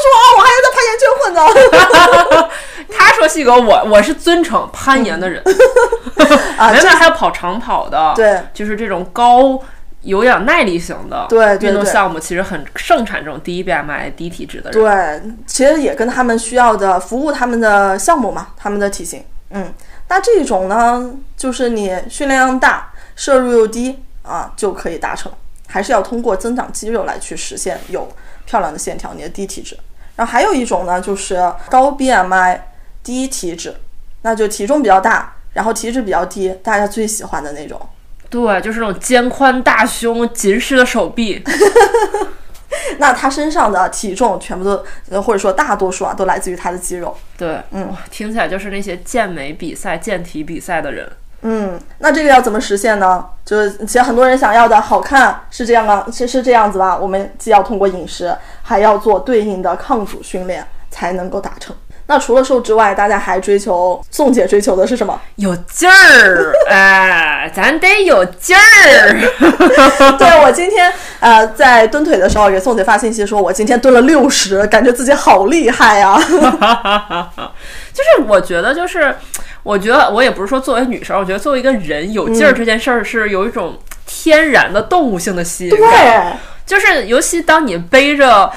说啊，我还有在攀岩圈混呢。他说细狗，我我是尊称攀岩的人。啊，原来还有跑长跑的，对，就是这种高有氧耐力型的对运动项目，其实很盛产这种低 BMI、低体脂的人。对，其实也跟他们需要的服务他们的项目嘛，他们的体型。嗯，那这种呢，就是你训练量大，摄入又低啊，就可以达成。还是要通过增长肌肉来去实现有漂亮的线条，你的低体脂。然后还有一种呢，就是高 BMI 低体脂，那就体重比较大，然后体脂比较低，大家最喜欢的那种。对，就是那种肩宽大胸、紧实的手臂。那他身上的体重全部都，呃或者说大多数啊，都来自于他的肌肉。对，嗯，听起来就是那些健美比赛、健体比赛的人。嗯，那这个要怎么实现呢？就是其实很多人想要的好看是这样啊，是是这样子吧？我们既要通过饮食，还要做对应的抗阻训练，才能够达成。那除了瘦之外，大家还追求宋姐追求的是什么？有劲儿，哎，咱得有劲儿。对我今天呃在蹲腿的时候给宋姐发信息说，我今天蹲了六十，感觉自己好厉害啊！就是我觉得，就是我觉得我也不是说作为女生，我觉得作为一个人有劲儿这件事儿是有一种天然的动物性的吸引感。对，就是尤其当你背着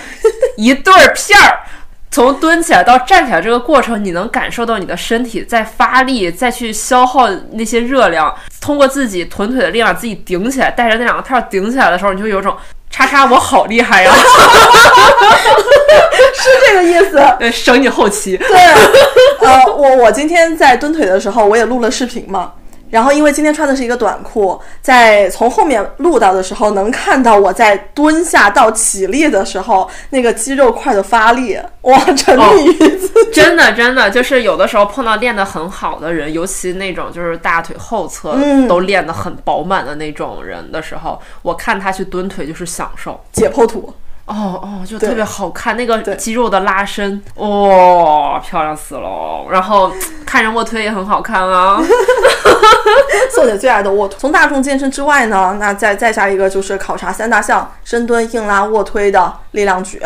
一对儿片儿。从蹲起来到站起来这个过程，你能感受到你的身体在发力，再去消耗那些热量，通过自己臀腿的力量自己顶起来，带着那两个套儿顶起来的时候，你就有种叉叉我好厉害呀，是这个意思。对，省你后期。对，呃，我我今天在蹲腿的时候，我也录了视频嘛。然后因为今天穿的是一个短裤，在从后面录到的时候，能看到我在蹲下到起立的时候，那个肌肉块的发力，哇，沉迷于此。真的，真的，就是有的时候碰到练得很好的人，尤其那种就是大腿后侧嗯都练得很饱满的那种人的时候，我看他去蹲腿就是享受。解剖图，哦哦，就特别好看，那个肌肉的拉伸，哇、漂亮死了。然后看人卧推也很好看啊。宋姐最爱的卧推。从大众健身之外呢，那再再下一个就是考察三大项：深蹲、硬拉、卧推的力量举。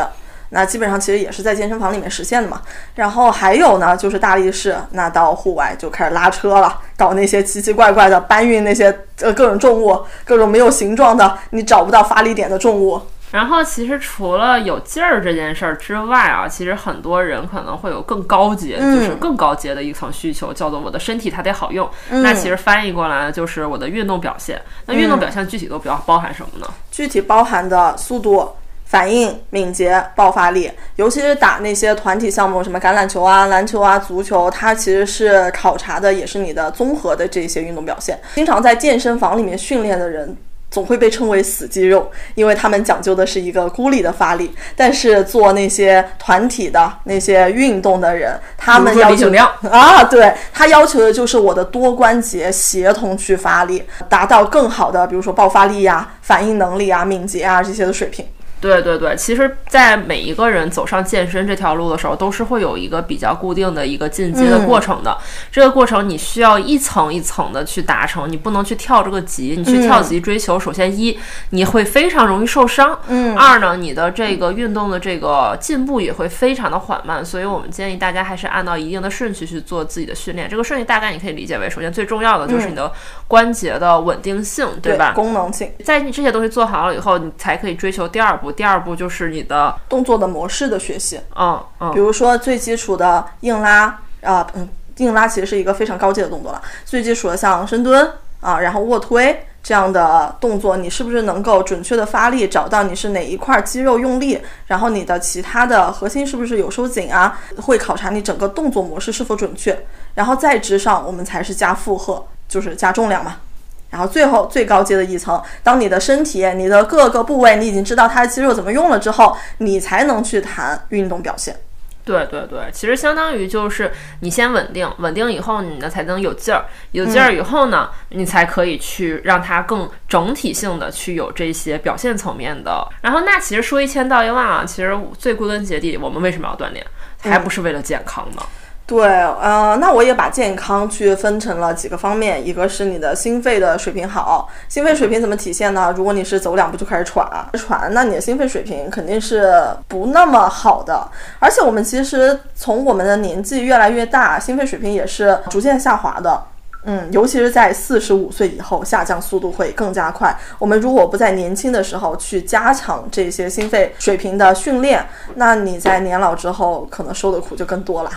那基本上其实也是在健身房里面实现的嘛。然后还有呢，就是大力士，那到户外就开始拉车了，搞那些奇奇怪怪的搬运那些呃各种重物，各种没有形状的，你找不到发力点的重物。然后其实除了有劲儿这件事儿之外啊，其实很多人可能会有更高阶，嗯就是更高阶的一层需求，叫做我的身体它得好用。那其实翻译过来就是我的运动表现。那运动表现具体都比较包含什么呢？具体包含的速度、反应、敏捷、爆发力，尤其是打那些团体项目，什么橄榄球啊、篮球啊、足球，它其实是考察的也是你的综合的这些运动表现。经常在健身房里面训练的人。总会被称为死肌肉，因为他们讲究的是一个孤立的发力。但是做那些团体的那些运动的人，他们要求啊，对他要求的就是我的多关节协同去发力，达到更好的，比如说爆发力呀、反应能力啊、敏捷啊这些的水平。对对对，其实，在每一个人走上健身这条路的时候，都是会有一个比较固定的一个进阶的过程的。这个过程你需要一层一层的去达成，你不能去跳这个级。你去跳级追求，首先一你会非常容易受伤，嗯二呢，你的这个运动的这个进步也会非常的缓慢。所以我们建议大家还是按照一定的顺序去做自己的训练。这个顺序大概你可以理解为，首先最重要的就是你的关节的稳定性，对吧？功能性、在你这些东西做好了以后，你才可以追求第二步。第二步就是你的，动作的模式的学习。嗯嗯比，如说最基础的硬拉啊，嗯，硬拉其实是一个非常高阶的动作了。最基础的像深蹲啊，然后卧推这样的动作，你是不是能够准确的发力，找到你是哪一块肌肉用力，然后你的其他的核心是不是有收紧啊？会考察你整个动作模式是否准确，然后再之上我们才是加负荷，就是加重量嘛。然后最后最高阶的一层，当你的身体、你的各个部位你已经知道它的肌肉怎么用了之后，你才能去谈运动表现。对对对，其实相当于就是你先稳定，稳定以后你呢才能有劲儿，有劲儿以后呢，你才可以去让它更整体性的去有这些表现层面的。然后那其实说一千道一万啊，其实最归根结底，我们为什么要锻炼，还不是为了健康呢？对，呃，那我也把健康去分成了几个方面，一个是你的心肺的水平好，心肺水平怎么体现呢？如果你是走两步就开始喘，喘，那你的心肺水平肯定是不那么好的。而且我们其实从我们的年纪越来越大，心肺水平也是逐渐下滑的。嗯，尤其是在四十五岁以后，下降速度会更加快。我们如果不在年轻的时候去加强这些心肺水平的训练，那你在年老之后可能受的苦就更多了。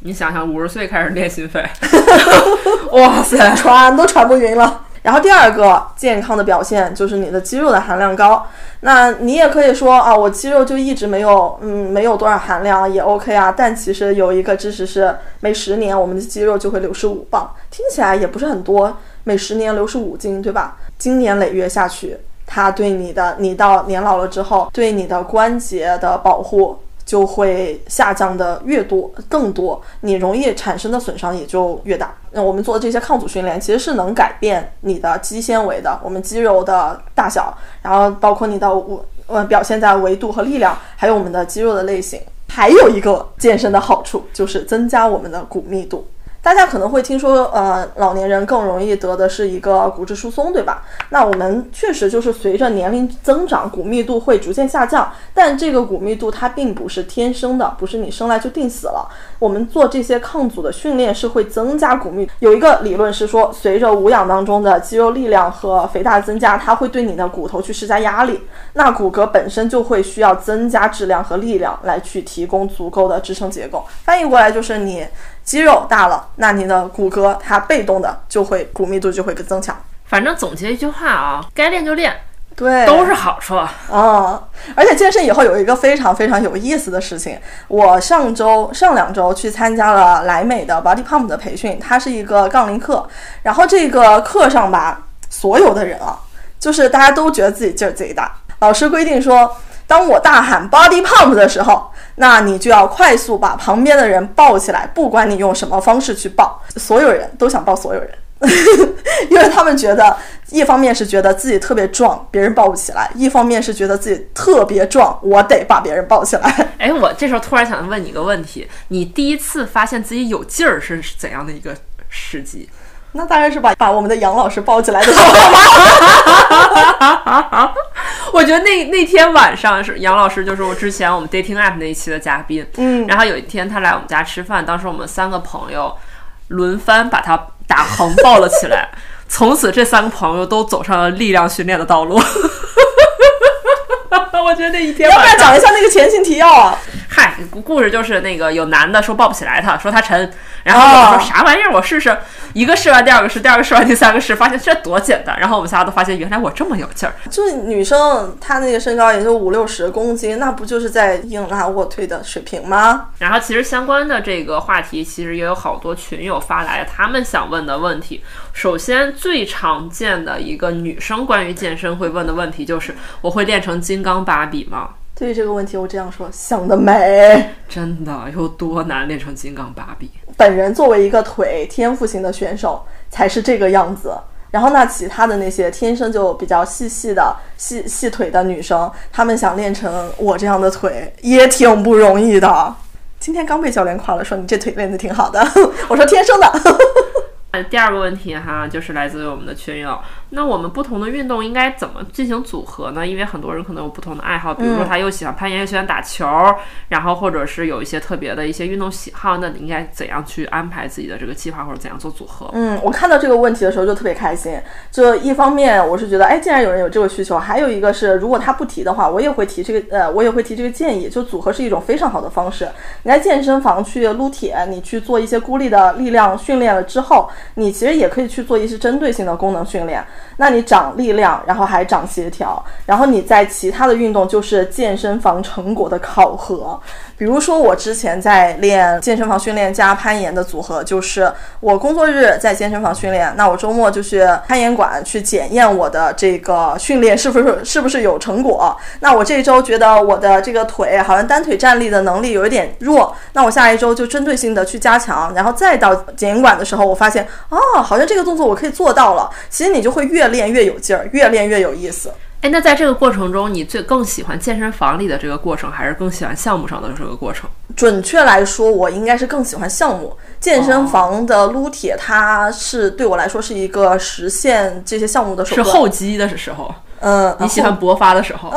你想想，五十岁开始练心肺，哇塞！喘都喘不匀了。然后第二个健康的表现就是你的肌肉的含量高。那你也可以说啊，我肌肉就一直没有，嗯，没有多少含量也 OK 啊。但其实有一个知识是，每十年我们的肌肉就会流失五磅，听起来也不是很多，每十年流失五斤，对吧？经年累月下去，它对你的，你到年老了之后，对你的关节的保护就会下降的越多更多，你容易产生的损伤也就越大。那我们做的这些抗阻训练，其实是能改变你的肌纤维的，我们肌肉的大小，然后包括你的维呃表现在维度和力量，还有我们的肌肉的类型。还有一个健身的好处就是增加我们的骨密度。大家可能会听说，呃，老年人更容易得的是一个骨质疏松，对吧？那我们确实就是随着年龄增长，骨密度会逐渐下降，但这个骨密度它并不是天生的，不是你生来就定死了。我们做这些抗阻的训练是会增加骨密。有一个理论是说，随着无氧当中的肌肉力量和肥大增加，它会对你的骨头去施加压力，那骨骼本身就会需要增加质量和力量来去提供足够的支撑结构。翻译过来就是你。肌肉大了，那你的骨骼它被动的就会骨密度就会增强。反正总结一句话啊，该练就练，对，都是好处。嗯，而且健身以后有一个非常非常有意思的事情，我上周上两周去参加了莱美的 Body Pump 的培训，它是一个杠铃课。然后这个课上吧，所有的人啊，就是大家都觉得自己劲儿贼大。老师规定说，当我大喊 Body Pump 的时候，那你就要快速把旁边的人抱起来，不管你用什么方式去抱，所有人都想抱所有人。因为他们觉得，一方面是觉得自己特别壮，别人抱不起来；一方面是觉得自己特别壮，我得把别人抱起来。哎，我这时候突然想问你一个问题：你第一次发现自己有劲儿是怎样的一个时机？那当然是把把我们的杨老师抱起来的时候。我觉得那那天晚上是杨老师，就是我之前我们 dating app 那一期的嘉宾。嗯，然后有一天他来我们家吃饭，当时我们三个朋友轮番把他打横抱了起来，从此这三个朋友都走上了力量训练的道路。我觉得那一天要不要讲一下那个前情提要啊？嗨，故事就是那个有男的说抱不起来他，说他沉，然后我哦说啥玩意儿，我试试。一个试完，第二个试，第二个试完，第三个试，发现这多简单。然后我们仨都发现，原来我这么有劲儿。就女生她那个身高也就五六十公斤，那不就是在硬拉卧推的水平吗？然后其实相关的这个话题，其实也有好多群友发来他们想问的问题。首先最常见的一个女生关于健身会问的问题就是：我会练成金刚芭比吗？对于这个问题，我这样说，想得美。真的有多难练成金刚芭比？本人作为一个腿天赋型的选手，才是这个样子。然后那其他的那些天生就比较细细的细细腿的女生，她们想练成我这样的腿也挺不容易的。今天刚被教练夸了，说你这腿练得挺好的。我说天生的。呃，第二个问题哈，就是来自于我们的群友。那我们不同的运动应该怎么进行组合呢？因为很多人可能有不同的爱好，比如说他又喜欢攀岩，又喜欢打球，然后或者是有一些特别的一些运动喜好，那你应该怎样去安排自己的这个计划，或者怎样做组合？嗯，我看到这个问题的时候就特别开心。就一方面我是觉得，哎，既然有人有这个需求，还有一个是，如果他不提的话，我也会提这个，呃，我也会提这个建议。就组合是一种非常好的方式。你在健身房去撸铁，你去做一些孤立的力量训练了之后，你其实也可以去做一些针对性的功能训练。那你长力量，然后还长协调，然后你在其他的运动就是健身房成果的考核。比如说我之前在练健身房训练加攀岩的组合，就是我工作日在健身房训练，那我周末就去攀岩馆去检验我的这个训练是不是是不是有成果。那我这一周觉得我的这个腿好像单腿站立的能力有一点弱，那我下一周就针对性的去加强，然后再到检验馆的时候，我发现哦，好像这个动作我可以做到了。其实你就会越练越有劲儿，越练越有意思。哎，那在这个过程中，你最更喜欢健身房里的这个过程，还是更喜欢项目上的这个过程？准确来说，我应该是更喜欢项目。健身房的撸铁，它是对我来说是一个实现这些项目的手是段。后期的时候，嗯，你喜欢勃发的时候。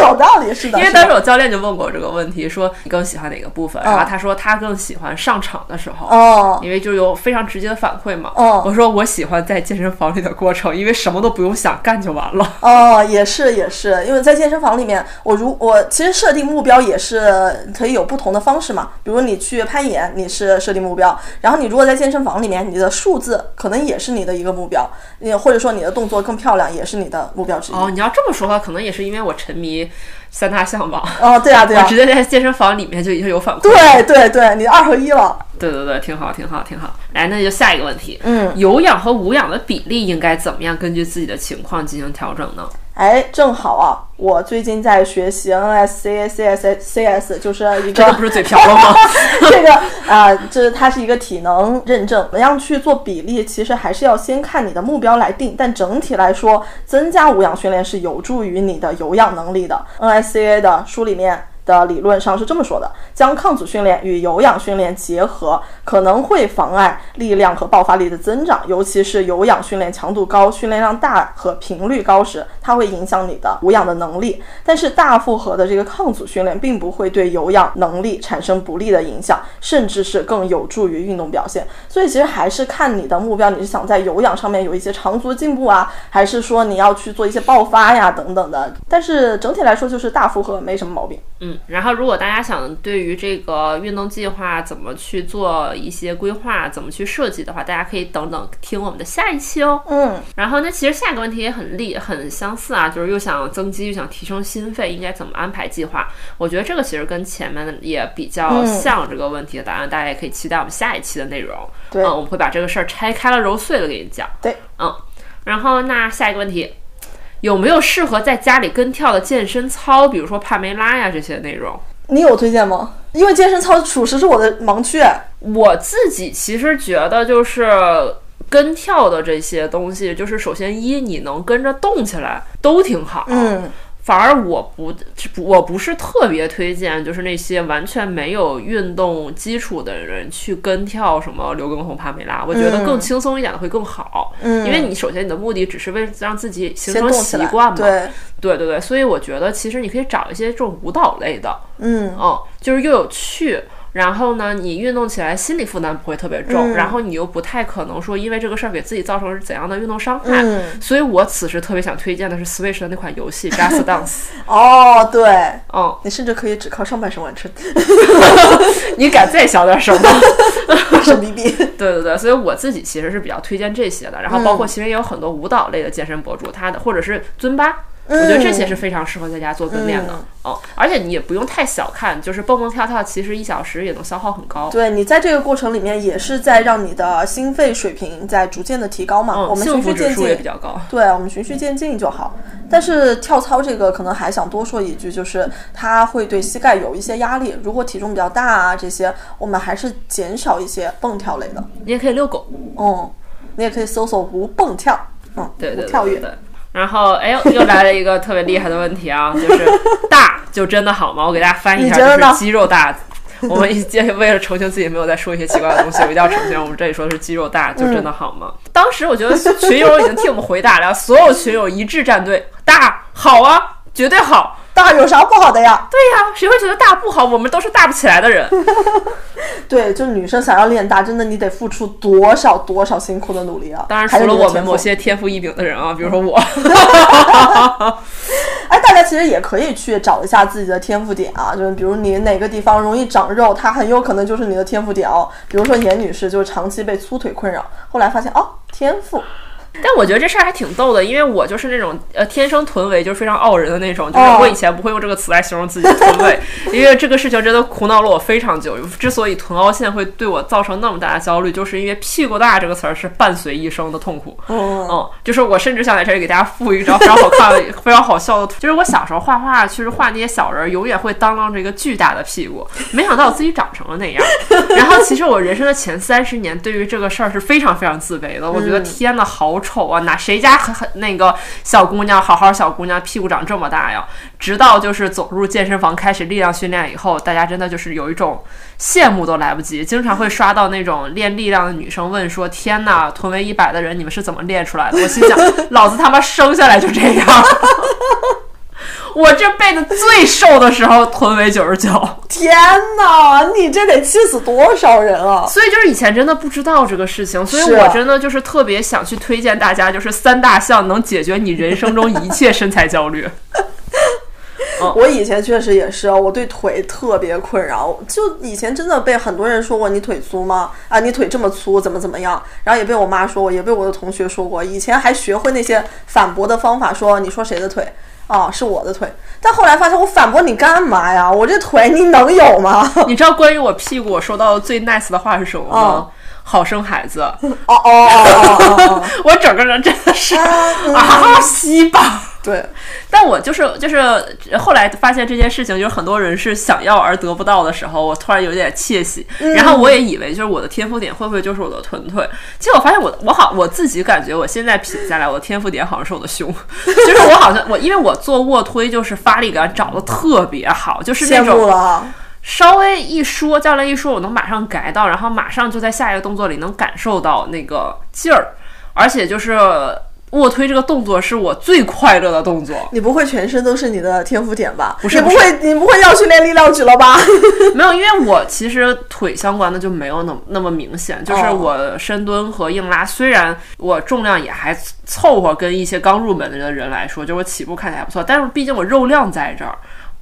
有道理，是的。因为当时我教练就问过我这个问题，说你更喜欢哪个部分？然后他说他更喜欢上场的时候，哦因为就有非常直接的反馈嘛。哦我说我喜欢在健身房里的过程，因为什么都不用想，干就完了。哦，也是也是，因为在健身房里面，我如我其实设定目标也是可以有不同的方式嘛。比如你去攀岩，你是设定目标，然后你如果在健身房里面，你的数字可能也是你的一个目标，你或者说你的动作更漂亮，也是你的目标之一。哦，你要这么说的话，可能也是因为我沉迷三大项吧。哦，对啊 对啊我直，接在健身房里面就已经有反馈。对对对，你二合一了。对对对，挺好，挺好，挺好。来，那就下一个问题，嗯，有氧和无氧的比例应该怎么样根据自己的情况进行调整呢？哎，正好啊，我最近在学习 NSCA CS CS，就是一个这个不是嘴瓢了吗？这个啊、这它是一个体能认证，怎么样去做比例，其实还是要先看你的目标来定。但整体来说，增加无氧训练是有助于你的有氧能力的。NSCA 的书里面。的理论上是这么说的：将抗阻训练与有氧训练结合，可能会妨碍力量和爆发力的增长，尤其是有氧训练强度高、训练量大和频率高时，它会影响你的无氧的能力。但是大负荷的这个抗阻训练并不会对有氧能力产生不利的影响，甚至是更有助于运动表现。所以其实还是看你的目标，你是想在有氧上面有一些长足进步啊，还是说你要去做一些爆发呀等等的。但是整体来说，就是大负荷没什么毛病。嗯，然后如果大家想对于这个运动计划怎么去做一些规划，怎么去设计的话，大家可以等等听我们的下一期哦。嗯，然后那，其实下一个问题也很厉很相似啊，就是又想增肌又想提升心肺，应该怎么安排计划？我觉得这个其实跟前面的也比较像这个问题的答案，大家也可以期待我们下一期的内容。对嗯，我们会把这个事儿拆开了揉碎了给你讲。对，嗯，然后那下一个问题。有没有适合在家里跟跳的健身操，比如说帕梅拉呀这些内容？你有推荐吗？因为健身操属实是我的盲区。我自己其实觉得就是跟跳的这些东西，就是首先一你能跟着动起来都挺好，嗯，反而我不我不是特别推荐，就是那些完全没有运动基础的人去跟跳什么刘畊宏、帕梅拉，我觉得更轻松一点的会更好，嗯。因为你首先你的目的只是为了让自己形成。习惯嘛，对，对对对，所以我觉得其实你可以找一些这种舞蹈类的，嗯，嗯，就是又有趣，然后呢，你运动起来心理负担不会特别重，嗯然后你又不太可能说因为这个事儿给自己造成怎样的运动伤害。嗯所以我此时特别想推荐的是 Switch 的那款游戏 Just Dance。哦，对，嗯，你甚至可以只靠上半身完成，你敢再小点声吗？神逼逼。对对对，所以我自己其实是比较推荐这些的。然后包括其实也有很多舞蹈类的健身博主，他的或者是尊巴。我觉得这些是非常适合在家做锻炼的，哦，而且你也不用太小看，就是蹦蹦跳跳，其实一小时也能消耗很高。对你在这个过程里面，也是在让你的心肺水平在逐渐的提高嘛。我嗯，们幸循序渐进，较高。对我们循序渐进就好。但是跳操这个可能还想多说一句，就是它会对膝盖有一些压力。如果体重比较大啊这些，我们还是减少一些蹦跳类的。你也可以遛狗，嗯，你也可以搜索无蹦跳，嗯，对对无跳跃。然后，哎呦，又来了一个特别厉害的问题啊，就是大就真的好吗？我给大家翻译一下，就是肌肉大。我们一接为了澄清自己没有在说一些奇怪的东西，我一定要澄清，我们这里说的是肌肉大就真的好吗？当时我觉得群友已经替我们回答了，所有群友一致站队，大好啊，绝对好。大有啥不好的呀？对呀、谁会觉得大不好？我们都是大不起来的人。对，就女生想要练大，真的你得付出多少多少辛苦的努力啊！当然，还除了我们某些天赋异禀的人啊，比如说我，哎，大家其实也可以去找一下自己的天赋点啊，就是比如你哪个地方容易长肉，它很有可能就是你的天赋点哦。比如说严女士就是长期被粗腿困扰，后来发现哦，天赋，但我觉得这事儿还挺逗的，因为我就是那种呃天生臀围就是非常傲人的那种，就是哦我以前不会用这个词来形容自己的臀围，因为这个事情真的苦恼了我非常久。之所以臀凹陷会对我造成那么大的焦虑，就是因为屁股大这个词儿是伴随一生的痛苦。嗯，嗯，就是我甚至想在这里给大家附一张非常好看、非常好笑的图，就是我小时候画画，其实画那些小人儿，永远会当啷着一个巨大的屁股，没想到我自己长成了那样。然后其实我人生的前三十年，对于这个事儿是非常非常自卑的。我觉得天呐，好丑啊！哪谁家很很那个小姑娘，好好小姑娘，屁股长这么大呀？直到就是走入健身房开始力量训练以后，大家真的就是有一种羡慕都来不及，经常会刷到那种练力量的女生问说：“天呐，臀围一百的人，你们是怎么练出来的？”我心想，老子他妈生下来就这样。我这辈子最瘦的时候臀围九十九，天哪，你这得气死多少人啊！所以就是以前真的不知道这个事情，所以我真的就是特别想去推荐大家，就是三大项能解决你人生中一切身材焦虑。我以前确实也是，我对腿特别困扰。就以前真的被很多人说过你腿粗吗？啊，你腿这么粗，怎么怎么样？然后也被我妈说过，也被我的同学说过。以前还学会那些反驳的方法，说你说谁的腿？啊，是我的腿。但后来发现，我反驳你干嘛呀？我这腿你能有吗？你知道关于我屁股我收到的最 nice 的话是什么吗？哦 好生孩子，哦哦哦哦哦哦，我整个人真的是嗯啊稀巴。对，但我就是就是后来发现这件事情，就是很多人是想要而得不到的时候，我突然有点窃喜。然后我也以为就是我的天赋点会不会就是我的臀腿？结果发现我我好我自己感觉我现在品下来，我的天赋点好像是我的胸，就是我好像我因为我做卧推就是发力感找的特别好，就是那种。稍微一说教练一说，我能马上改到，然后马上就在下一个动作里能感受到那个劲儿，而且就是卧推这个动作是我最快乐的动作。你不会全身都是你的天赋点吧？不是不是你不会，你不会要去练力量举了吧？没有，因为我其实腿相关的就没有那么那么明显，就是哦我深蹲和硬拉，虽然我重量也还凑合，跟一些刚入门的人来说，就我起步看起来还不错，但是毕竟我肉量在这儿。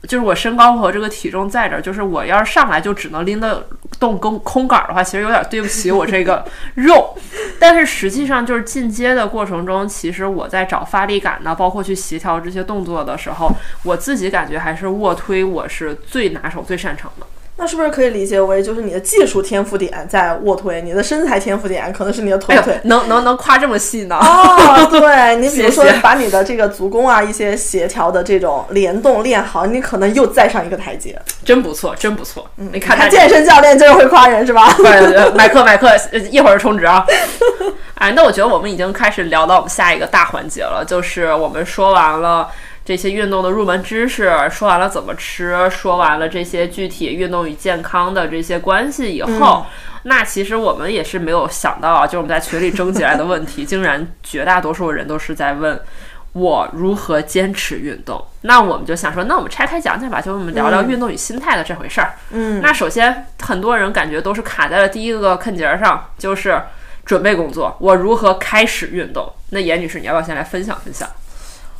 就是我身高和这个体重在这儿，就是我要是上来就只能拎得动跟空杆儿的话，其实有点对不起我这个 肉。但是实际上就是进阶的过程中，其实我在找发力感呢，包括去协调这些动作的时候，我自己感觉还是卧推我是最拿手、最擅长的。那是不是可以理解为，就是你的技术天赋点在卧推，你的身材天赋点可能是你的哎呦臀腿？，能能能夸这么细呢？哦，对你 比如说把你的这个足弓啊，一些协调的这种联动练好，你可能又再上一个台阶。真不错，真不错。嗯你看他看健身教练就是会夸人是吧？对，买课买课，呃一会儿充值啊！哎，那我觉得我们已经开始聊到我们下一个大环节了，就是我们说完了这些运动的入门知识，说完了怎么吃，说完了这些具体运动与健康的这些关系以后，那其实我们也是没有想到啊，就是我们在群里征集来的问题，竟然绝大多数人都是在问。我如何坚持运动？那我们就想说，那我们拆开讲讲吧，就我们聊聊运动与心态的这回事儿。嗯，那首先，很多人感觉都是卡在了第一个坎节儿上，就是准备工作，我如何开始运动？那严女士，你要不要先来分享分享？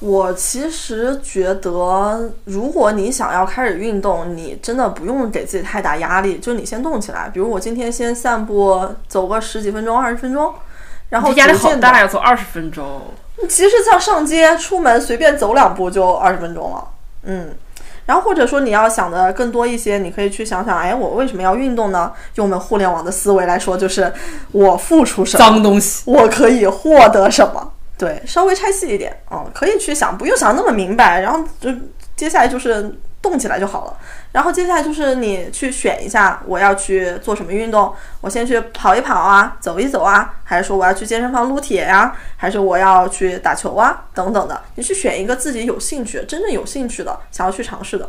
我其实觉得，如果你想要开始运动，你真的不用给自己太大压力，就你先动起来。比如我今天先散步，走个十几分钟、二十分钟，然后这压力好大呀，走二十分钟。其实像上街出门随便走两步就二十分钟了，嗯。然后或者说你要想的更多一些，你可以去想想，哎，我为什么要运动呢？用我们互联网的思维来说，就是我付出什么，脏东西，我可以获得什么？对，稍微拆细一点，嗯，可以去想，不用想那么明白。然后就接下来就是动起来就好了。然后接下来就是你去选一下我要去做什么运动，我先去跑一跑啊，走一走啊，还是说我要去健身房撸铁呀、还是我要去打球啊等等的，你去选一个自己有兴趣、真正有兴趣的，想要去尝试的。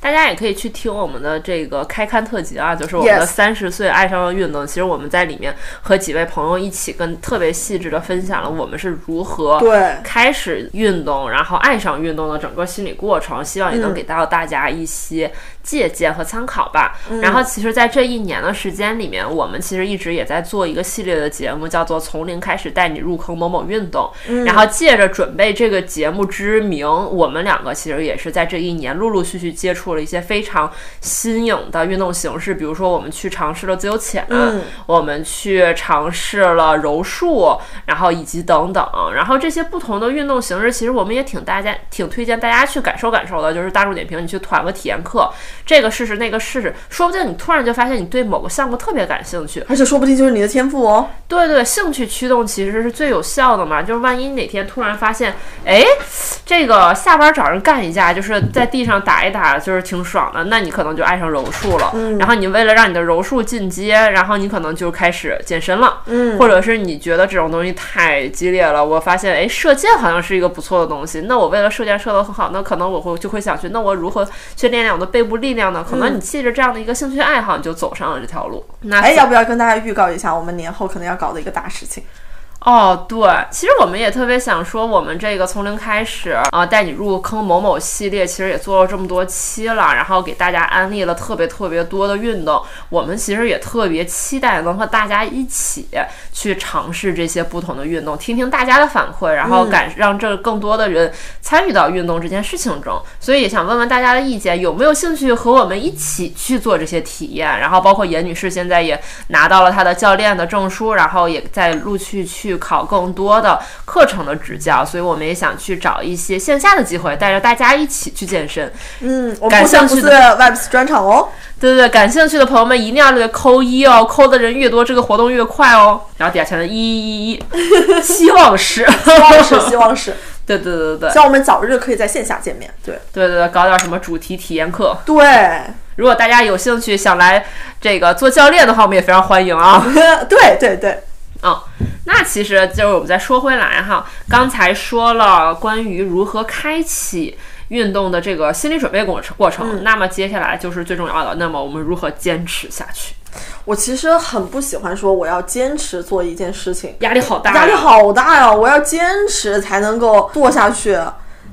大家也可以去听我们的这个开刊特辑啊，就是我们的三十岁爱上了运动。其实我们在里面和几位朋友一起跟特别细致的分享了我们是如何对开始运动，然后爱上运动的整个心理过程，希望也能嗯给到大家一些借鉴和参考吧。嗯然后其实，在这一年的时间里面，我们其实一直也在做一个系列的节目，叫做《从零开始带你入坑某某运动》。嗯然后借着准备这个节目之名，我们两个其实也是在这一年陆陆续续接触了一些非常新颖的运动形式，比如说我们去尝试了自由潜，嗯我们去尝试了柔术，然后以及等等，然后这些不同的运动形式，其实我们也挺大家挺推荐大家去感受感受的，就是大众点评，你去团个体验课，这个试试那个试试，说不定你突然就发现你对某个项目特别感兴趣，而且说不定就是你的天赋哦。对对，兴趣驱动其实是最有效的嘛。就是万一哪天突然发现，哎，这个下班找人干一架，就是在地上打一打，就是挺爽的，那你可能就爱上柔术了。然后你为了让你的柔术进阶，然后你可能就开始健身了。嗯或者是你觉得这种东西太激烈了，我发现哎，射箭好像是一个不错的东西。那我为了射箭射得很好，那可能我会就会想去，那我如何去练练我的背部力量呢？可能你借着这样的一个兴趣爱好，你就走上了这条路。那哎，要不要跟大家预告一下，我们年后可能要搞的一个大事情？哦，对，其实我们也特别想说，我们这个从零开始啊、带你入坑某某系列，其实也做了这么多期了，然后给大家安利了特别特别多的运动。我们其实也特别期待能和大家一起去尝试这些不同的运动，听听大家的反馈，然后感、让这更多的人参与到运动这件事情中。所以也想问问大家的意见，有没有兴趣和我们一起去做这些体验？然后包括严女士现在也拿到了她的教练的证书，然后也在陆续去考更多的课程的执教，所以我们也想去找一些线下的机会，带着大家一起去健身。嗯，我感兴趣的 Vibes 专场哦。对对对，感兴趣的朋友们一定要这个扣一哦，扣的人越多，这个活动越快哦。然后底下全是一一一一，希望是，希望是，希望是，对对对对希望我们早日可以在线下见面。对对对对，搞点什么主题体验课。对如果大家有兴趣想来这个做教练的话，我们也非常欢迎啊。对 对对，嗯，那其实就是我们再说回来哈，刚才说了关于如何开启运动的这个心理准备过程过程，那么接下来就是最重要的，那么我们如何坚持下去？我其实很不喜欢说我要坚持做一件事情，压力好大，压力好大呀！我要坚持才能够做下去。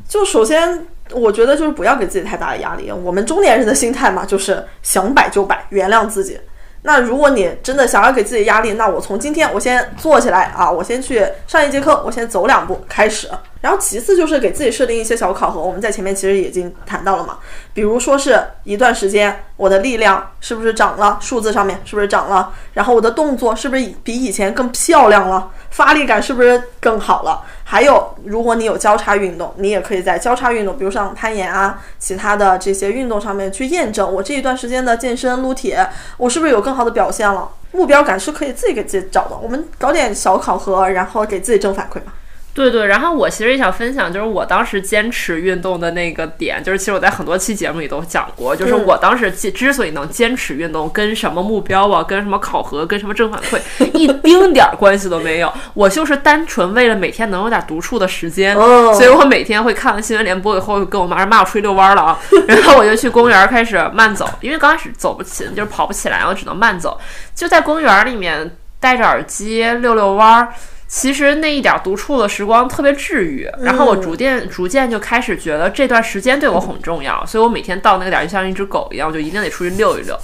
就首先，我觉得就是不要给自己太大的压力。我们中年人的心态嘛，就是想摆就摆，原谅自己。那如果你真的想要给自己压力，那我从今天我先做起来啊，我先去上一节课，我先走两步开始。然后其次就是给自己设定一些小考核，我们在前面其实已经谈到了嘛，比如说是一段时间我的力量是不是涨了，数字上面是不是涨了，然后我的动作是不是比以前更漂亮了，发力感是不是更好了？还有，如果你有交叉运动，你也可以在交叉运动，比如像攀岩啊，其他的这些运动上面去验证我这一段时间的健身撸铁，我是不是有更好的表现了？目标感是可以自己给自己找的，我们搞点小考核，然后给自己正反馈嘛。对对，然后我其实也想分享，就是我当时坚持运动的那个点，就是其实我在很多期节目里都讲过，就是嗯我当时之之所以能坚持运动，跟什么目标啊，跟什么考核，跟什么正反馈 一丁点儿关系都没有，我就是单纯为了每天能有点独处的时间，哦所以我每天会看完新闻联播以后，跟我妈说妈我出去遛弯儿了啊，然后我就去公园开始慢走，因为刚开始走不起，就是跑不起来，我只能慢走，就在公园里面戴着耳机遛遛弯儿。其实那一点独处的时光特别治愈，然后我逐渐逐渐就开始觉得这段时间对我很重要，所以我每天到那个点儿就像一只狗一样，就一定得出去溜一溜。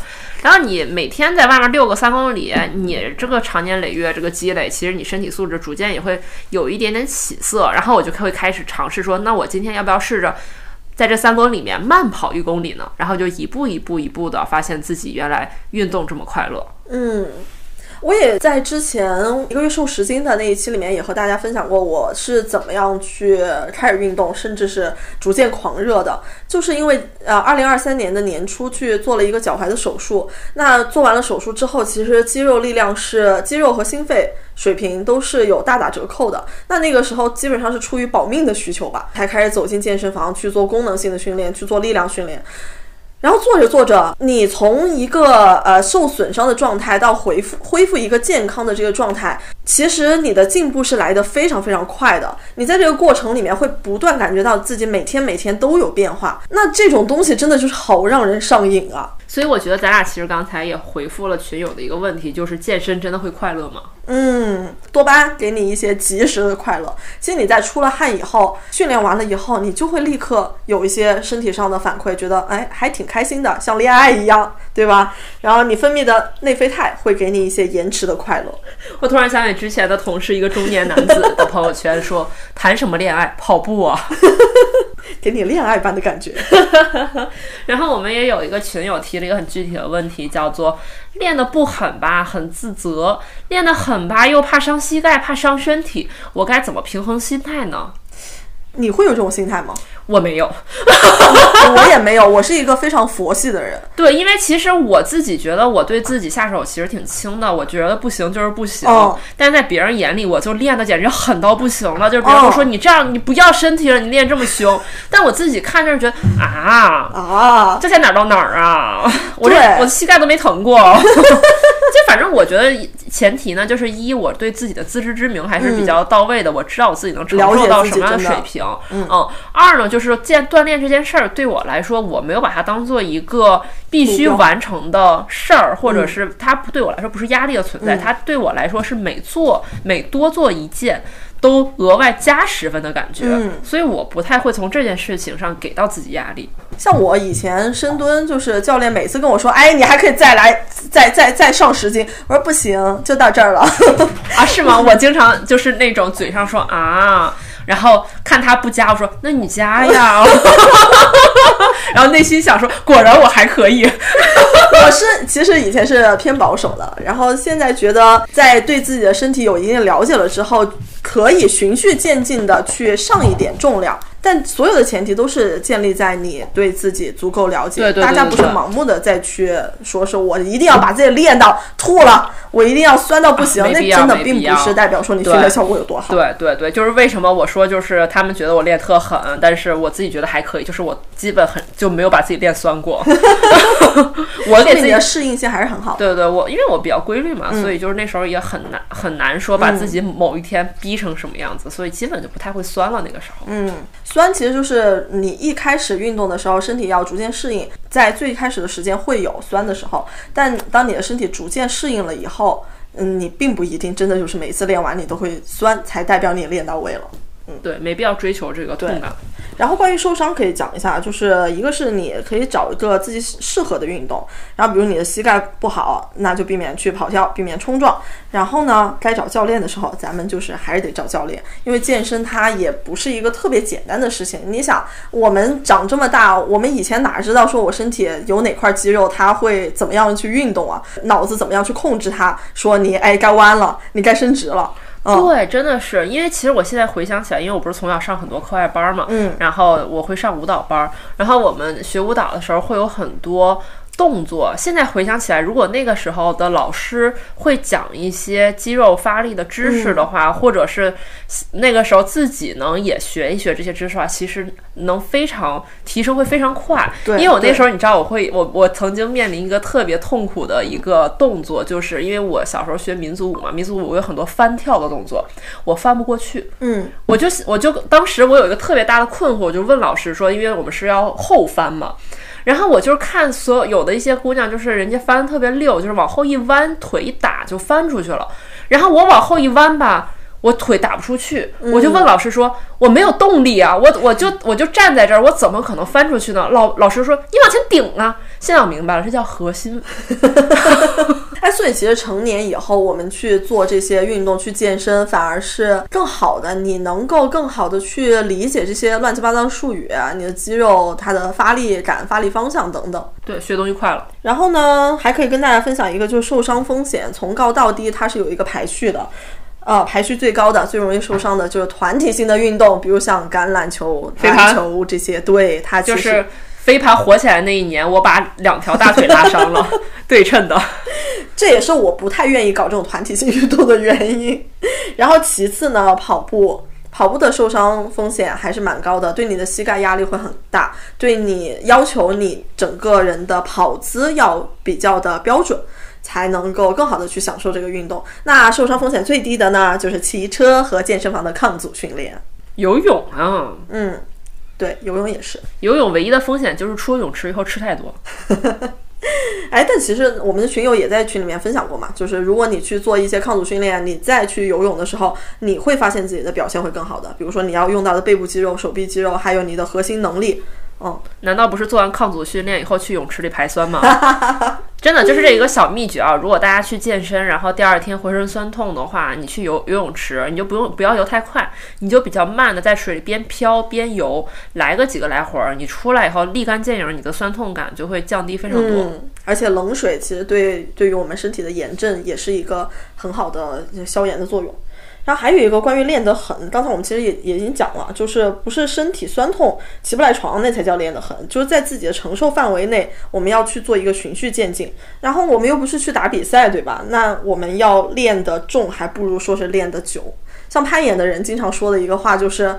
然后你每天在外面遛个三公里，你这个长年累月这个积累，其实你身体素质逐渐也会有一点点起色。然后我就会开始尝试说，那我今天要不要试着在这三公里里面慢跑一公里呢？然后就一步一步一步的发现自己原来运动这么快乐。嗯，我也在之前一个月瘦十斤的那一期里面也和大家分享过，我是怎么样去开始运动，甚至是逐渐狂热的，就是因为呃，二零二三年的年初去做了一个脚踝的手术。那做完了手术之后，其实肌肉力量是肌肉和心肺水平都是有大打折扣的。那那个时候基本上是出于保命的需求吧，才开始走进健身房去做功能性的训练，去做力量训练。然后做着做着，你从一个呃受损伤的状态到恢复恢复一个健康的这个状态，其实你的进步是来的非常非常快的。你在这个过程里面会不断感觉到自己每天每天都有变化。那这种东西真的就是好让人上瘾啊！所以我觉得咱俩其实刚才也回复了群友的一个问题，就是健身真的会快乐吗？嗯，多巴胺给你一些及时的快乐。其实你在出了汗以后，训练完了以后，你就会立刻有一些身体上的反馈，觉得哎还挺开心的，像恋爱一样，对吧？然后你分泌的内啡肽会给你一些延迟的快乐。我突然想起之前的同事一个中年男子的朋友圈说：“谈什么恋爱，跑步啊，给你恋爱般的感觉。然后我们也有一个群友提了一个很具体的问题，叫做练的不狠吧，很自责；练的狠吧，又怕伤膝盖，怕伤身体，我该怎么平衡心态呢？你会有这种心态吗？我没有。我也没有，我是一个非常佛系的人。对，因为其实我自己觉得我对自己下手其实挺轻的，我觉得不行就是不行。哦但是在别人眼里，我就练的简直狠到不行了。就是别人说哦你这样，你不要身体了，你练这么凶。但我自己看着觉得啊，啊，这才哪儿到哪儿啊？我这我膝盖都没疼过。就反正我觉得前提呢，就是一我对自己的自知之明还是比较到位的，我知道我自己能承受到什么样的水平。嗯二呢，就是健锻炼这件事儿对我来说，我没有把它当做一个必须完成的事儿，或者是它不对我来说不是压力的存在，它对我来说是每做每多做一件。都额外加十分的感觉，嗯所以我不太会从这件事情上给到自己压力。像我以前深蹲，就是教练每次跟我说，哎，你还可以再来，再再再上十斤。我说不行，就到这儿了。啊，是吗？我经常就是那种嘴上说啊，然后看他不加，我说那你加呀，然后内心想说，果然我还可以。我是其实以前是偏保守的，然后现在觉得在对自己的身体有一定了解了之后，可以循序渐进的去上一点重量。但所有的前提都是建立在你对自己足够了解，对对对大家不是盲目的再去说是我一定要把自己练到吐了，我一定要酸到不行，那真的并不是代表说你训练效果有多好。对对对，就是为什么我说就是他们觉得我练特狠，但是我自己觉得还可以，就是我基本很就没有把自己练酸过。我给自己的适应性还是很好的。对对，我因为我比较规律嘛，所以就是那时候也很难很难说把自己某一天逼成什么样子，所以基本就不太会酸了。那个时候，嗯，酸其实就是你一开始运动的时候，身体要逐渐适应，在最开始的时间会有酸的时候，但当你的身体逐渐适应了以后，嗯，你并不一定真的就是每次练完你都会酸，才代表你练到位了。嗯对，没必要追求这个痛感。然后关于受伤可以讲一下，就是一个是你可以找一个自己适合的运动，然后比如你的膝盖不好，那就避免去跑跳，避免冲撞。然后呢，该找教练的时候，咱们就是还是得找教练，因为健身它也不是一个特别简单的事情。你想，我们长这么大，我们以前哪知道说我身体有哪块肌肉它会怎么样去运动啊？脑子怎么样去控制它？说你哎该弯了，你该伸直了。嗯，对，真的是，因为其实我现在回想起来，因为我不是从小上很多课外班嘛，嗯，然后我会上舞蹈班，然后我们学舞蹈的时候会有很多。动作，现在回想起来，如果那个时候的老师会讲一些肌肉发力的知识的话，嗯或者是那个时候自己能也学一学这些知识的话，其实能非常提升会非常快。对因为我那时候你知道，我会我我曾经面临一个特别痛苦的一个动作，就是因为我小时候学民族舞嘛，民族舞有很多翻跳的动作，我翻不过去。嗯，我就我就当时我有一个特别大的困惑，我就问老师说，因为我们是要后翻嘛，然后我就是看所有有的一些姑娘，就是人家翻得特别溜，就是往后一弯，腿一打就翻出去了，然后我往后一弯吧。我腿打不出去，我就问老师说：“我没有动力啊，我我就我就站在这儿，我怎么可能翻出去呢？”老老师说：“你往前顶啊！”现在我明白了，这叫核心。哎，所以其实成年以后，我们去做这些运动、去健身，反而是更好的。你能够更好的去理解这些乱七八糟的术语啊，你的肌肉它的发力感、发力方向等等。对，学东西快了。然后呢，还可以跟大家分享一个，就是受伤风险从高到低，它是有一个排序的。呃，排序最高的、最容易受伤的就是团体性的运动，比如像橄榄球、飞盘篮球这些。对，它就是飞盘火起来那一年，我把两条大腿拉伤了，对称的。这也是我不太愿意搞这种团体性运动的原因。然后其次呢，跑步，跑步的受伤风险还是蛮高的，对你的膝盖压力会很大，对你要求你整个人的跑姿要比较的标准。才能够更好的去享受这个运动。那受伤风险最低的呢，就是骑车和健身房的抗阻训练。游泳啊，嗯，对，游泳也是。游泳唯一的风险就是出了泳池以后吃太多。哎，但其实我们的群友也在群里面分享过嘛，就是如果你去做一些抗阻训练，你再去游泳的时候，你会发现自己的表现会更好的。比如说你要用到的背部肌肉、手臂肌肉，还有你的核心能力。嗯，难道不是做完抗阻训练以后去泳池里排酸吗？真的就是这一个小秘诀啊！如果大家去健身，然后第二天浑身酸痛的话，你去游游泳池，你就不用不要游太快，你就比较慢的在水里边飘边游，来个几个来回儿，你出来以后立竿见影，你的酸痛感就会降低非常多。而且冷水其实对对于我们身体的炎症也是一个很好的消炎的作用。然后还有一个关于练得狠，刚才我们其实也也已经讲了，就是不是身体酸痛起不来床那才叫练得狠，就是在自己的承受范围内，我们要去做一个循序渐进。然后我们又不是去打比赛，对吧？那我们要练得重，还不如说是练得久。像攀岩的人经常说的一个话就是。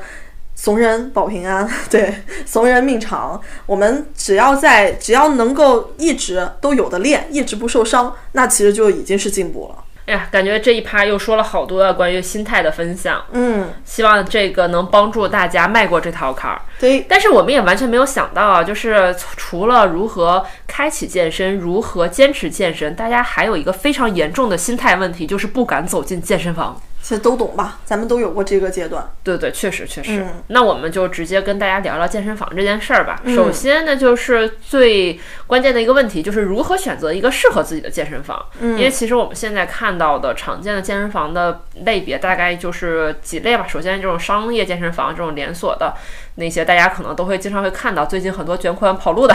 怂人保平安，对，怂人命长。我们只要在，只要能够一直都有的练，一直不受伤，那其实就已经是进步了。哎呀，感觉这一趴又说了好多关于心态的分享，嗯，希望这个能帮助大家迈过这条坎儿。对，但是我们也完全没有想到啊，就是除了如何开启健身，如何坚持健身，大家还有一个非常严重的心态问题，就是不敢走进健身房。其实都懂吧，咱们都有过这个阶段。对对，确实确实。嗯那我们就直接跟大家聊聊健身房这件事儿吧。嗯首先呢，就是最关键的一个问题，就是如何选择一个适合自己的健身房。嗯因为其实我们现在看到的常见的健身房的类别大概就是几类吧。首先，这种商业健身房，这种连锁的那些，大家可能都会经常会看到，最近很多卷款跑路的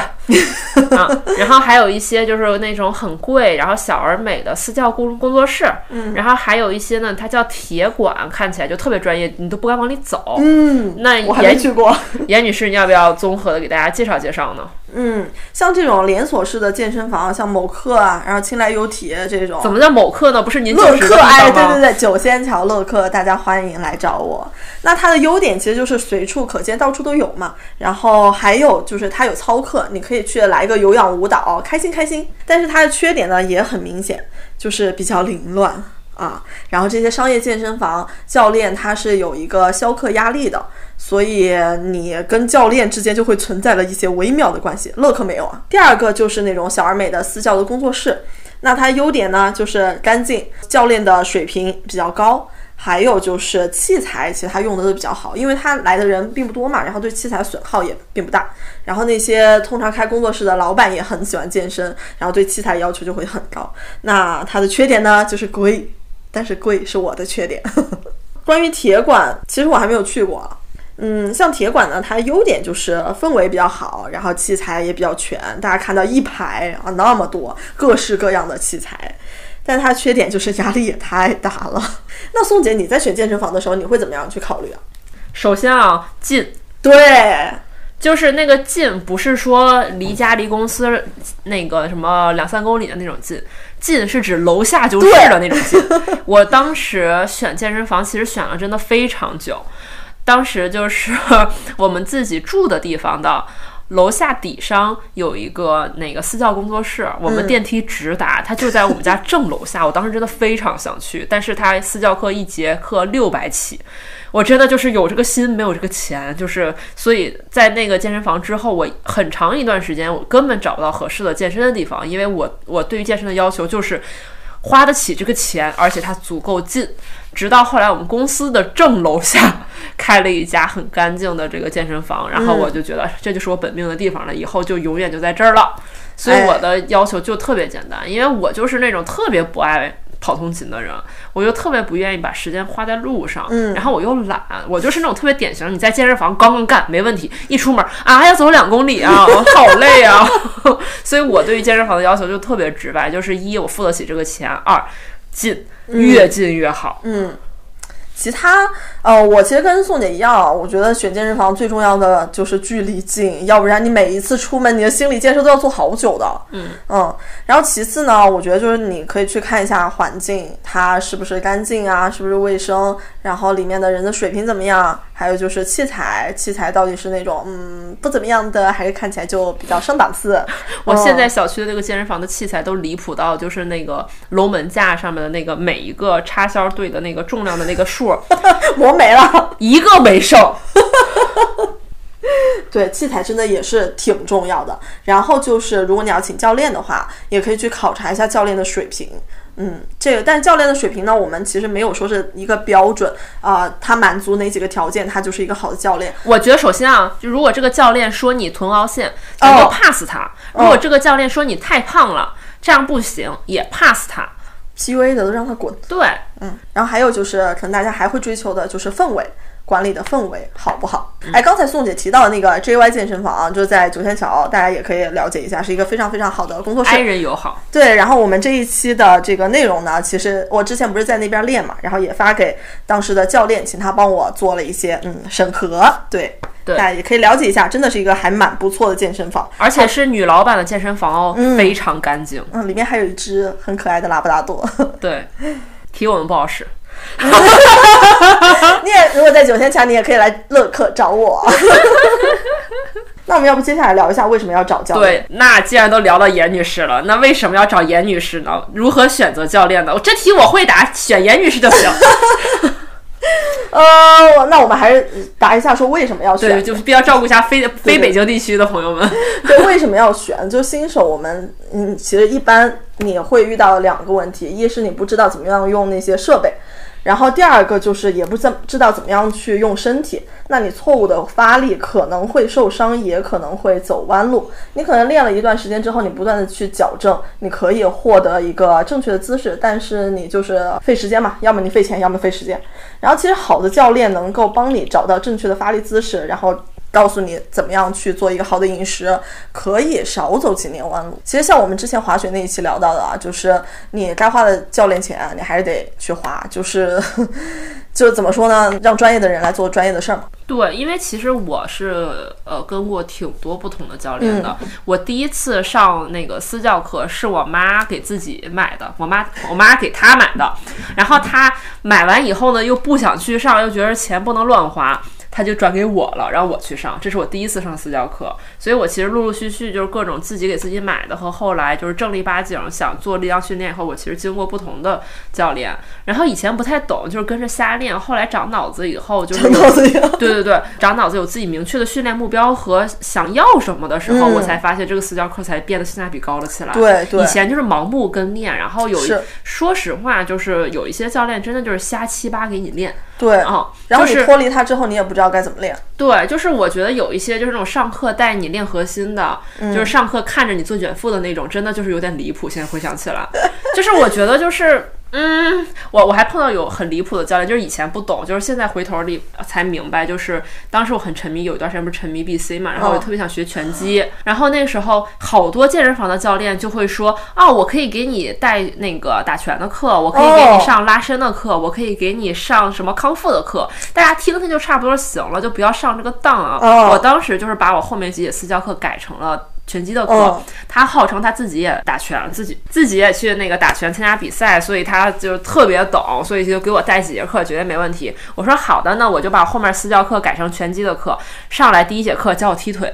啊。然后还有一些就是那种很贵，然后小而美的私教工工作室。嗯然后还有一些呢，它叫铁馆，看起来就特别专业，你都不敢往里走。嗯，那我还没严去过。严女士，你要不要综合的给大家介绍介绍呢？嗯，像这种连锁式的健身房，像某客啊，然后青来优体这种，怎么叫某客呢？不是您乐客，哎？对对对，九仙桥乐客，大家欢迎来找我。那它的优点其实就是随处可见，到处都有嘛。然后还有就是它有操课，你可以去来个有氧舞蹈，开心开心。但是它的缺点呢也很明显，就是比较凌乱啊。然后这些商业健身房教练他是有一个消课压力的，所以你跟教练之间就会存在了一些微妙的关系。乐可没有啊。第二个就是那种小而美的私教的工作室。那它优点呢，就是干净，教练的水平比较高，还有就是器材，其实它用的都比较好，因为它来的人并不多嘛，然后对器材损耗也并不大。然后那些通常开工作室的老板也很喜欢健身，然后对器材要求就会很高。那它的缺点呢，就是贵，但是贵是我的缺点。关于铁馆，其实我还没有去过。嗯，像铁馆呢，它优点就是氛围比较好，然后器材也比较全，大家看到一排啊那么多各式各样的器材，但它缺点就是压力也太大了。那宋姐，你在选健身房的时候，你会怎么样去考虑啊？首先啊，近，对，就是那个近，不是说离家离公司那个什么两三公里的那种近，近是指楼下就是的那种近。我当时选健身房，其实选了真的非常久。当时就是 我们自己住的地方的楼下底商有一个那个私教工作室，我们电梯直达，它就在我们家正楼下。我当时真的非常想去，但是它私教课一节课六百起，我真的就是有这个心没有这个钱，就是所以在那个健身房之后，我很长一段时间我根本找不到合适的健身的地方，因为我我对于健身的要求就是花得起这个钱，而且它足够近。直到后来我们公司的正楼下 开了一家很干净的这个健身房，然后我就觉得这就是我本命的地方了，以后就永远就在这儿了。所以哎我的要求就特别简单，因为我就是那种特别不爱跑通勤的人，我又特别不愿意把时间花在路上，嗯然后我又懒，我就是那种特别典型，你在健身房刚刚干没问题，一出门啊要走两公里啊，我好累啊 所以我对于健身房的要求就特别直白，就是一我付得起这个钱，二近越近越好，嗯，其他呃，我其实跟宋姐一样啊，我觉得选健身房最重要的就是距离近，要不然你每一次出门，你的心理建设都要做好久的。嗯嗯然后其次呢，我觉得就是你可以去看一下环境，它是不是干净啊，是不是卫生，然后里面的人的水平怎么样，还有就是器材，器材到底是那种嗯不怎么样的，还是看起来就比较上档次。我现在嗯小区的那个健身房的器材都离谱到，就是那个龙门架上面的那个每一个插销对的那个重量的那个数，磨没了。一个没剩。对，器材真的也是挺重要的。然后就是，如果你要请教练的话，也可以去考察一下教练的水平。嗯，这个，但教练的水平呢，我们其实没有说是一个标准啊、他满足哪几个条件，他就是一个好的教练。我觉得首先啊，就如果这个教练说你臀凹陷，你就哦 pass 他；如果这个教练说你太胖了，这样不行，也 pass 他。PUA 的都让他滚。对，嗯，然后还有就是，可能大家还会追求的就是氛围。管理的氛围好不好？哎，刚才宋姐提到的那个 JY 健身房啊，就是在九仙桥，大家也可以了解一下，是一个非常非常好的工作室。爱人友好。对，然后我们这一期的这个内容呢，其实我之前不是在那边练嘛，然后也发给当时的教练，请他帮我做了一些嗯审核，对，对大家也可以了解一下，真的是一个还蛮不错的健身房，而且是女老板的健身房哦，非常干净。嗯，里面还有一只很可爱的拉布拉多。对，提我们不好使。你也如果在九天桥，你也可以来乐客找我。那我们要不接下来聊一下为什么要找教练？对，那既然都聊到严女士了，那为什么要找严女士呢？如何选择教练呢？这题我会答，选严女士就行。呃，那我们还是答一下，说为什么要选？对，就是必要照顾一下非非北京地区的朋友们。对，为什么要选？就新手，我们嗯，其实一般你会遇到两个问题，一是你不知道怎么样用那些设备，然后第二个就是也不怎知道怎么样去用身体。那你错误的发力可能会受伤，也可能会走弯路。你可能练了一段时间之后，你不断的去矫正，你可以获得一个正确的姿势，但是你就是费时间嘛，要么你费钱，要么费时间。然后其实好的教练能够帮你找到正确的发力姿势，然后告诉你怎么样去做一个好的饮食，可以少走几年弯路。其实像我们之前滑雪那一期聊到的啊，就是你该花的教练钱，你还是得去花，就是 就是怎么说呢，让专业的人来做专业的事儿嘛。对，因为其实我是呃跟过挺多不同的教练的。我第一次上那个私教课是我妈给自己买的，我妈我妈给她买的，然后她买完以后呢又不想去上，又觉得钱不能乱花。她就转给我了，让我去上，这是我第一次上私教课，所以我其实陆陆续续就是各种自己给自己买的和后来就是正儿八经想做力量训练以后，我其实经过不同的教练，然后以前不太懂，就是跟着瞎练，后来长脑子以后就是脑子对对对，长脑子有自己明确的训练目标和想要什么的时候，嗯我才发现这个私教课才变得性价比高了起来。对。对以前就是盲目跟练，然后有一说实话，就是有一些教练真的就是瞎七八给你练对，啊、然后就是你脱离它之后，你也不知道该怎么练。对，就是我觉得有一些就是那种上课带你练核心的，嗯就是上课看着你做卷腹的那种，真的就是有点离谱。现在回想起来，就是我觉得就是。嗯，我我还碰到有很离谱的教练，就是以前不懂，就是现在回头里才明白，就是当时我很沉迷，有一段时间不是沉迷 BC 嘛，然后我就特别想学拳击，然后那个时候好多健身房的教练就会说，啊，我可以给你带那个打拳的课，我可以给哦你上拉伸的课，我可以给你上什么康复的课，大家听听就差不多行了，就不要上这个当啊。哦我当时就是把我后面几节私教课改成了。拳击的课，嗯他号称他自己也打拳，自己自己也去那个打拳参加比赛，所以他就特别懂，所以就给我带几节课，绝对没问题。我说好的，那我就把后面私教课改成拳击的课。上来第一节课教我踢腿，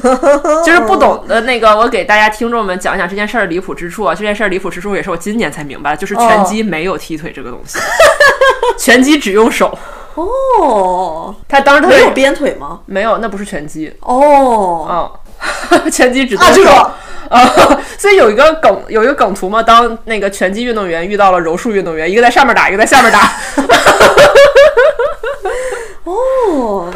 就是不懂的那个，我给大家听众们讲一讲这件事儿离谱之处啊。这件事儿离谱之处也是我今年才明白，就是拳击没有踢腿这个东西，拳击只用手。哦，他当时他没有鞭腿吗？没有，那不是拳击，哦，嗯，拳击只动啊，这手。个 啊，所以有一个梗，有一个梗图嘛，当那个拳击运动员遇到了柔术运动员，一个在上面打，一个在下面打，哦，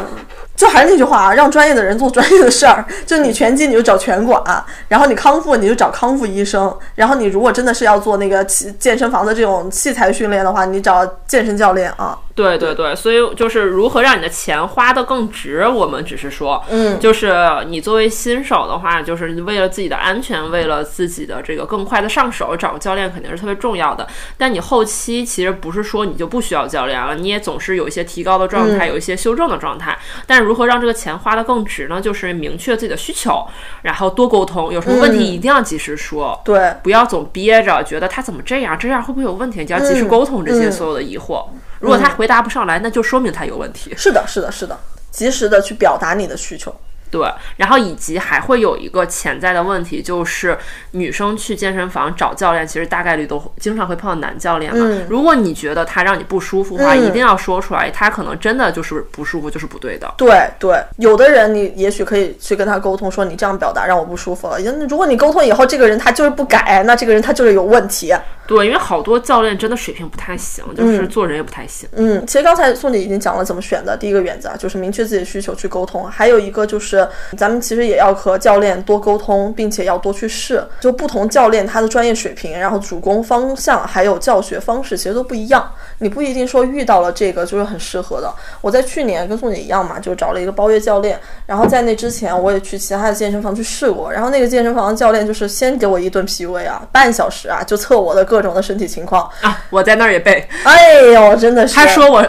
就还还是那句话啊，让专业的人做专业的事儿。就你拳击你就找拳馆，然后你康复你就找康复医生，然后你如果真的是要做那个器健身房的这种器材训练的话，你找健身教练啊。对对对，所以就是如何让你的钱花得更值，我们只是说，嗯就是你作为新手的话，就是为了自己的安全，为了自己的这个更快的上手，找个教练肯定是特别重要的。但你后期其实不是说你就不需要教练了，你也总是有一些提高的状态，有一些修正的状态。但如何让这个钱花得更值呢？就是明确自己的需求，然后多沟通，有什么问题一定要及时说。对，不要总憋着，觉得他怎么这样，这样会不会有问题？你就要及时沟通这些嗯所有的疑惑。如果他回答不上来，那就说明他有问题。是的，是的，是的，及时的去表达你的需求。对，然后以及还会有一个潜在的问题，就是女生去健身房找教练，其实大概率都经常会碰到男教练嘛。嗯如果你觉得他让你不舒服的话，嗯一定要说出来，他可能真的就是不舒服，就是不对的。对对，有的人你也许可以去跟他沟通，说你这样表达让我不舒服了。如果你沟通以后，这个人他就是不改，那这个人他就是有问题。对，因为好多教练真的水平不太行，就是做人也不太行。嗯，其实刚才宋姐已经讲了怎么选的。第一个原则啊，就是明确自己的需求去沟通；还有一个就是，咱们其实也要和教练多沟通，并且要多去试。就不同教练他的专业水平，然后主攻方向，还有教学方式，其实都不一样。你不一定说遇到了这个就是很适合的。我在去年跟宋姐一样嘛，就找了一个包月教练，然后在那之前我也去其他的健身房去试过，然后那个健身房的教练就是先给我一顿 PUA 啊，半小时啊，就测我的各种的身体情况。啊，我在那儿也背。哎呦，真的是。他说我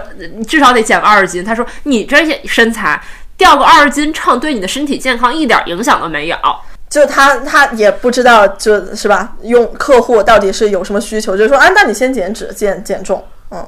至少得减个二十斤，他说你这些身材掉个二十斤秤对你的身体健康一点影响都没有。就他他也不知道，就是吧，用客户到底是有什么需求，就是说，啊，那你先减脂、减减重，嗯。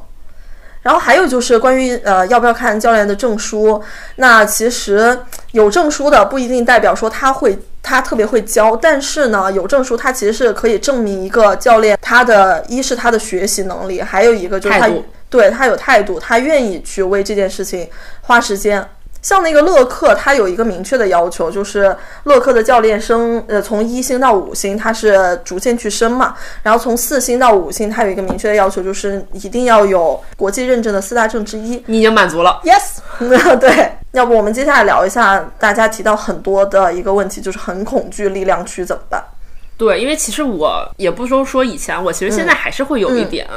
然后还有就是关于呃要不要看教练的证书，那其实有证书的不一定代表说他会他特别会教，但是呢有证书他其实是可以证明一个教练他的一是他的学习能力，还有一个就是他对他有态度，他愿意去为这件事情花时间。像那个乐课，它有一个明确的要求，就是乐课的教练升，呃，从一星到五星，它是逐渐去升嘛。然后从四星到五星，它有一个明确的要求，就是一定要有国际认证的四大证之一。你已经满足了。Yes，对。要不我们接下来聊一下大家提到很多的一个问题，就是很恐惧力量区怎么办？对，因为其实我也不说说以前，我其实现在还是会有一点，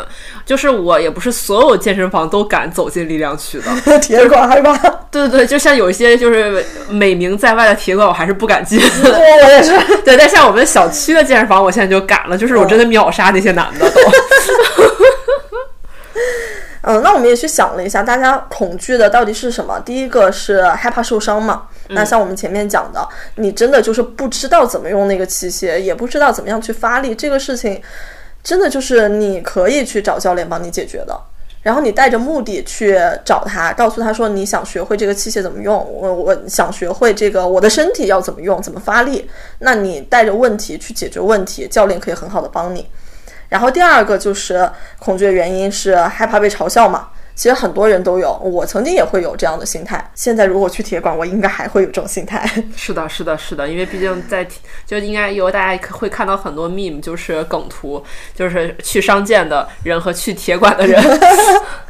就是我也不是所有健身房都敢走进力量区的。铁管害怕，对对对，就像有一些就是美名在外的铁馆，我还是不敢进。我我也是。对，但像我们小区的健身房，我现在就敢了，就是我真的秒杀那些男的都。嗯，那我们也去想了一下，大家恐惧的到底是什么？第一个是害怕受伤嘛。那像我们前面讲的，你真的就是不知道怎么用那个器械，也不知道怎么样去发力，这个事情真的就是你可以去找教练帮你解决的。然后你带着目的去找他，告诉他说你想学会这个器械怎么用，我我想学会这个我的身体要怎么用，怎么发力。那你带着问题去解决问题，教练可以很好的帮你。然后第二个就是恐惧的原因是害怕被嘲笑嘛。其实很多人都有，我曾经也会有这样的心态。现在如果去铁馆，我应该还会有这种心态。是的，是的，是的，因为毕竟在就应该有大家会看到很多 meme，就是梗图，就是去商建的人和去铁馆的人。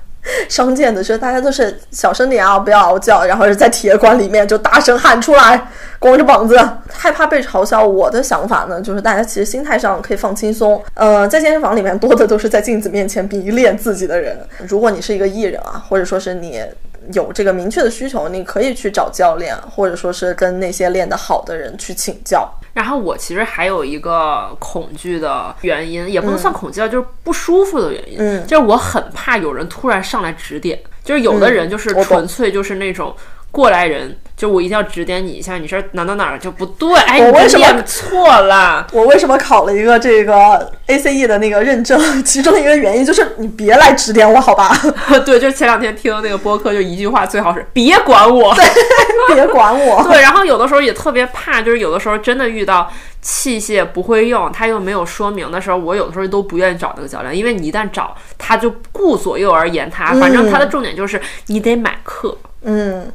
商店的时候，大家都是小声点啊，不要嗷叫，然后是在铁馆里面就大声喊出来，光着膀子，害怕被嘲笑。我的想法呢，就是大家其实心态上可以放轻松。呃，在健身房里面多的都是在镜子面前迷恋自己的人。如果你是一个艺人啊，或者说是你有这个明确的需求，你可以去找教练，或者说是跟那些练得好的人去请教。然后我其实还有一个恐惧的原因，也不能算恐惧啊，就是不舒服的原因。嗯就是我很怕有人突然上来指点，就是有的人就是纯粹就是那种过来人，就我一定要指点你一下，你这哪哪哪儿就不对，哎，我为什么练错了？我为什么考了一个这个 ACE 的那个认证？其中一个原因就是你别来指点我，好吧？对，就是前两天听那个播客，就一句话，最好是别管我。别管我。对，然后有的时候也特别怕，就是有的时候真的遇到器械不会用，他又没有说明的时候，我有的时候都不愿意找那个教练，因为你一旦找，他就顾左右而言他，反正他的重点就是你得买课。嗯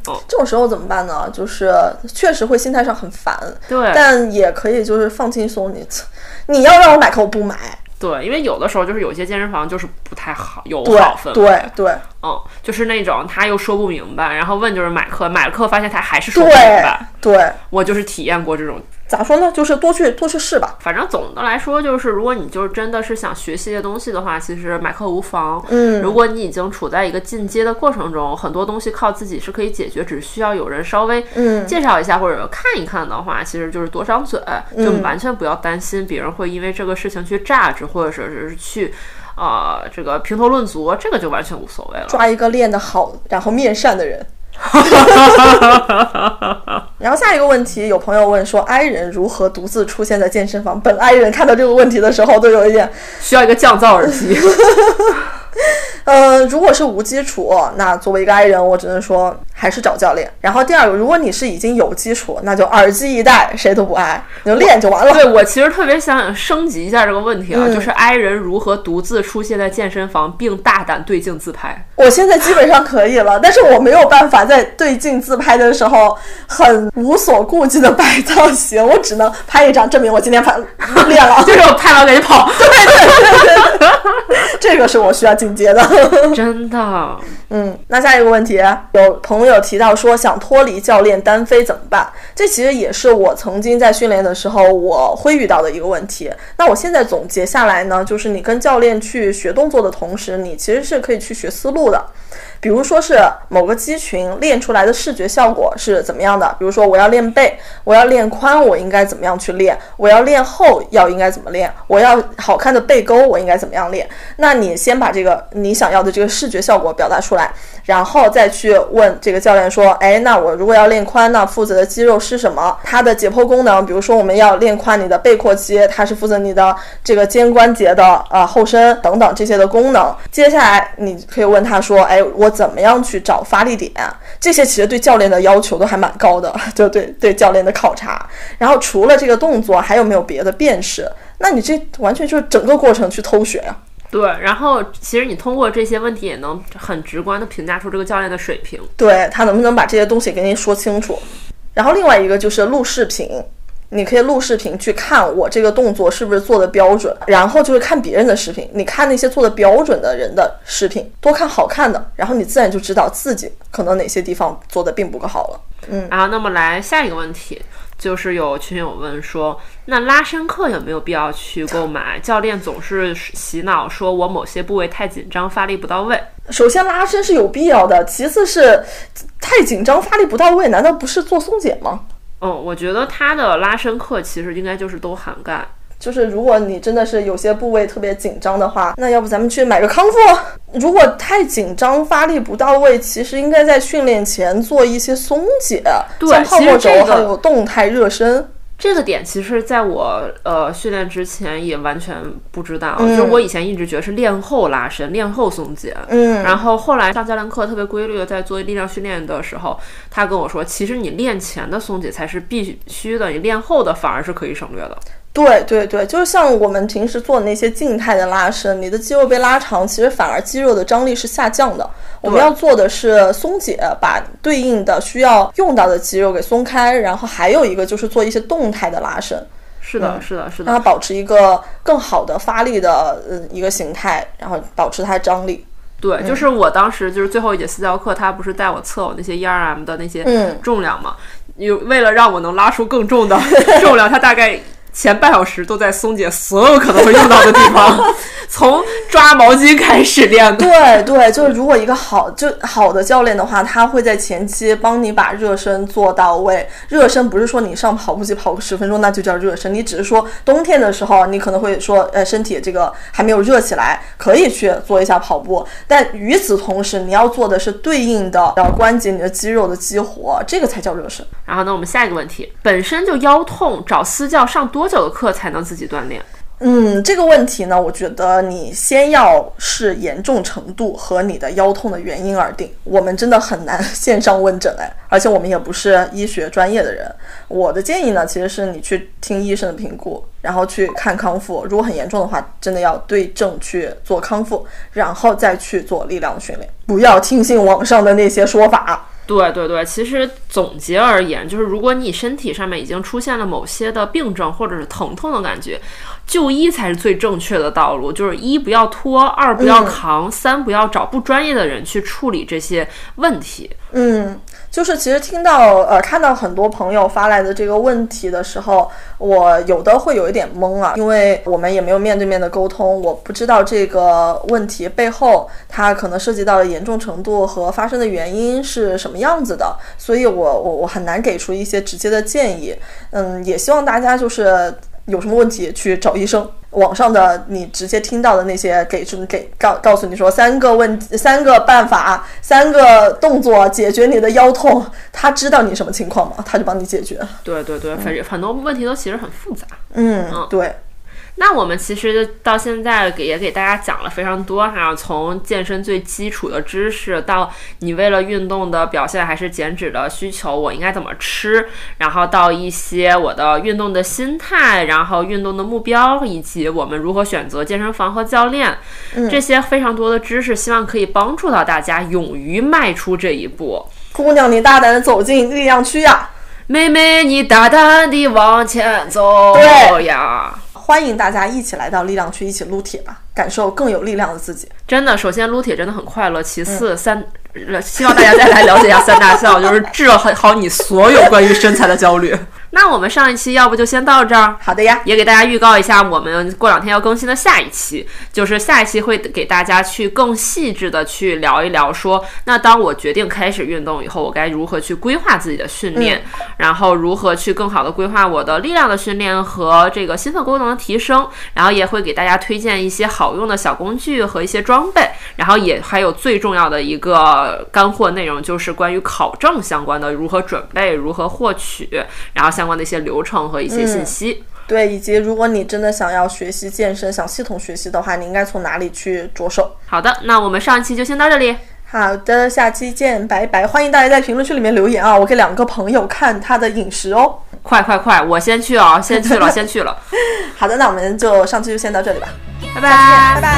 哦，这种时候怎么办呢？就是确实会心态上很烦，对，但也可以就是放轻松。你 你要让我买课，我不买。对，因为有的时候就是有些健身房就是不太好有不好氛围，对对嗯，就是那种他又说不明白，然后问就是买课，买了课发现他还是说不明对白。对，我就是体验过这种咋说呢？就是多去多去试吧。反正总的来说，就是如果你就是真的是想学习些东西的话，其实买课无妨。嗯如果你已经处在一个进阶的过程中，很多东西靠自己是可以解决，只需要有人稍微嗯介绍一下或者看一看的话，其实就是多张嘴，就完全不要担心别人会因为这个事情去榨汁，或者是是去。呃，这个评头论足，这个就完全无所谓了。抓一个练得好，然后面善的人。然后下一个问题，有朋友问说，i 人如何独自出现在健身房？本 i 人看到这个问题的时候，都有一点，需要一个降噪耳机。呃，如果是无基础，那作为一个 i 人，我只能说还是找教练。然后第二个，如果你是已经有基础，那就耳机一戴，谁都不挨，你就练就完了。对我其实特别想升级一下这个问题啊，就是 i 人如何独自出现在健身房，并大胆对镜自拍。我现在基本上可以了，但是我没有办法在对镜自拍的时候很无所顾忌的摆造型，我只能拍一张证明我今天拍 练了。就是我拍完赶紧跑，对对对对这个是我需要进阶的。真的。嗯，那下一个问题，有朋友提到说想脱离教练单飞怎么办？这其实也是我曾经在训练的时候我会遇到的一个问题。那我现在总结下来呢，就是你跟教练去学动作的同时，你其实是可以去学思路的。比如说是某个肌群练出来的视觉效果是怎么样的？比如说我要练背，我要练髋，我应该怎么样去练？我要练后要应该怎么练？我要好看的背沟，我应该怎么样练？那你先把这个你想要的这个视觉效果表达出来，然后再去问这个教练说，哎，那我如果要练髋，那负责的肌肉是什么？它的解剖功能，比如说我们要练宽，你的背阔肌，它是负责你的这个肩关节的呃后伸等等这些的功能。接下来你可以问他说，哎，我怎么样去找发力点？这些其实对教练的要求都还蛮高的，就对对教练的考察。然后除了这个动作，还有没有别的辨识？那你这完全就是整个过程去偷学呀、对，然后其实你通过这些问题也能很直观的评价出这个教练的水平。对他能不能把这些东西给你说清楚。然后另外一个就是录视频，你可以录视频去看我这个动作是不是做的标准，然后就是看别人的视频，你看那些做的标准的人的视频，多看好看的，然后你自然就知道自己可能哪些地方做的并不够好了。嗯然后，那么来下一个问题，就是有群友问说，那拉伸课有没有必要去购买？教练总是洗脑说我某些部位太紧张，发力不到位。首先拉伸是有必要的，其次是太紧张发力不到位，难道不是做松解吗？嗯，我觉得他的拉伸课其实应该就是都涵盖。就是如果你真的是有些部位特别紧张的话，那要不咱们去买个康复？如果太紧张发力不到位，其实应该在训练前做一些松解，像泡沫轴还有动态热身。这个点其实在我呃训练之前也完全不知道，嗯。就是我以前一直觉得是练后拉伸、练后松解，嗯，然后后来上教练课特别规律的在做力量训练的时候，他跟我说，其实你练前的松解才是必须的，你练后的反而是可以省略的。对对对，就是像我们平时做的那些静态的拉伸，你的肌肉被拉长，其实反而肌肉的张力是下降的。我们要做的是松解，把对应的需要用到的肌肉给松开，然后还有一个就是做一些动态的拉伸。是的，是的，是的。让它保持一个更好的发力的呃一个形态，然后保持它的张力。对，就是我当时就是最后一节私教课，他不是带我测我那些 ERM 的那些嗯重量嘛？有为了让我能拉出更重的 重量，他大概前半小时都在松解所有可能会用到的地方，从抓毛巾开始练的。对对，就是如果一个好就好的教练的话，他会在前期帮你把热身做到位。热身不是说你上跑步机跑个十分钟那就叫热身，你只是说冬天的时候你可能会说呃身体这个还没有热起来，可以去做一下跑步。但与此同时，你要做的是对应的呃关节你的肌肉的激活，这个才叫热身。然后呢，我们下一个问题，本身就腰痛，找私教上多久的课才能自己锻炼？嗯，这个问题呢，我觉得你先要视严重程度和你的腰痛的原因而定。我们真的很难线上问诊哎，而且我们也不是医学专业的人。我的建议呢，其实是你去听医生的评估，然后去看康复。如果很严重的话，真的要对症去做康复，然后再去做力量训练，不要听信网上的那些说法。对对对，其实总结而言，就是如果你身体上面已经出现了某些的病症或者是疼痛的感觉，就医才是最正确的道路，就是一不要拖，二不要扛，三不要找不专业的人去处理这些问题。嗯，就是其实听到呃看到很多朋友发来的这个问题的时候，我有的会有一点懵啊，因为我们也没有面对面的沟通，我不知道这个问题背后它可能涉及到的严重程度和发生的原因是什么样子的，所以我我我很难给出一些直接的建议。嗯，也希望大家就是有什么问题去找医生。网上的你直接听到的那些给出给告告诉你说三个问、三个办法、三个动作解决你的腰痛，他知道你什么情况吗？他就帮你解决。对对对，反正很多问题都其实很复杂。嗯，对。那我们其实到现在给也给大家讲了非常多哈，从健身最基础的知识，到你为了运动的表现还是减脂的需求，我应该怎么吃，然后到一些我的运动的心态，然后运动的目标，以及我们如何选择健身房和教练，这些非常多的知识，希望可以帮助到大家勇于迈出这一步。姑娘，你大胆的走进力量区呀！妹妹，你大胆的往前走呀！欢迎大家一起来到力量区，一起撸铁吧，感受更有力量的自己。真的，首先撸铁真的很快乐，其次三，希望大家再来了解一下三大项，就是治好你所有关于身材的焦虑。那我们上一期要不就先到这儿？好的呀，也给大家预告一下，我们过两天要更新的下一期，就是下一期会给大家去更细致的去聊一聊，说那当我决定开始运动以后，我该如何去规划自己的训练，然后如何去更好的规划我的力量的训练和这个心肺功能的提升，然后也会给大家推荐一些好用的小工具和一些装备，然后也还有最重要的一个干货内容，就是关于考证相关的如何准备、如何获取，然后。相关的一些流程和一些信息，对，以及如果你真的想要学习健身，想系统学习的话，你应该从哪里去着手？好的，那我们上期就先到这里。好的，下期见，拜拜！欢迎大家在评论区里面留言啊，我给两个朋友看他的饮食哦。快快快，我先去啊，先去了，先去了。好的，那我们就上期就先到这里吧，拜拜，拜拜。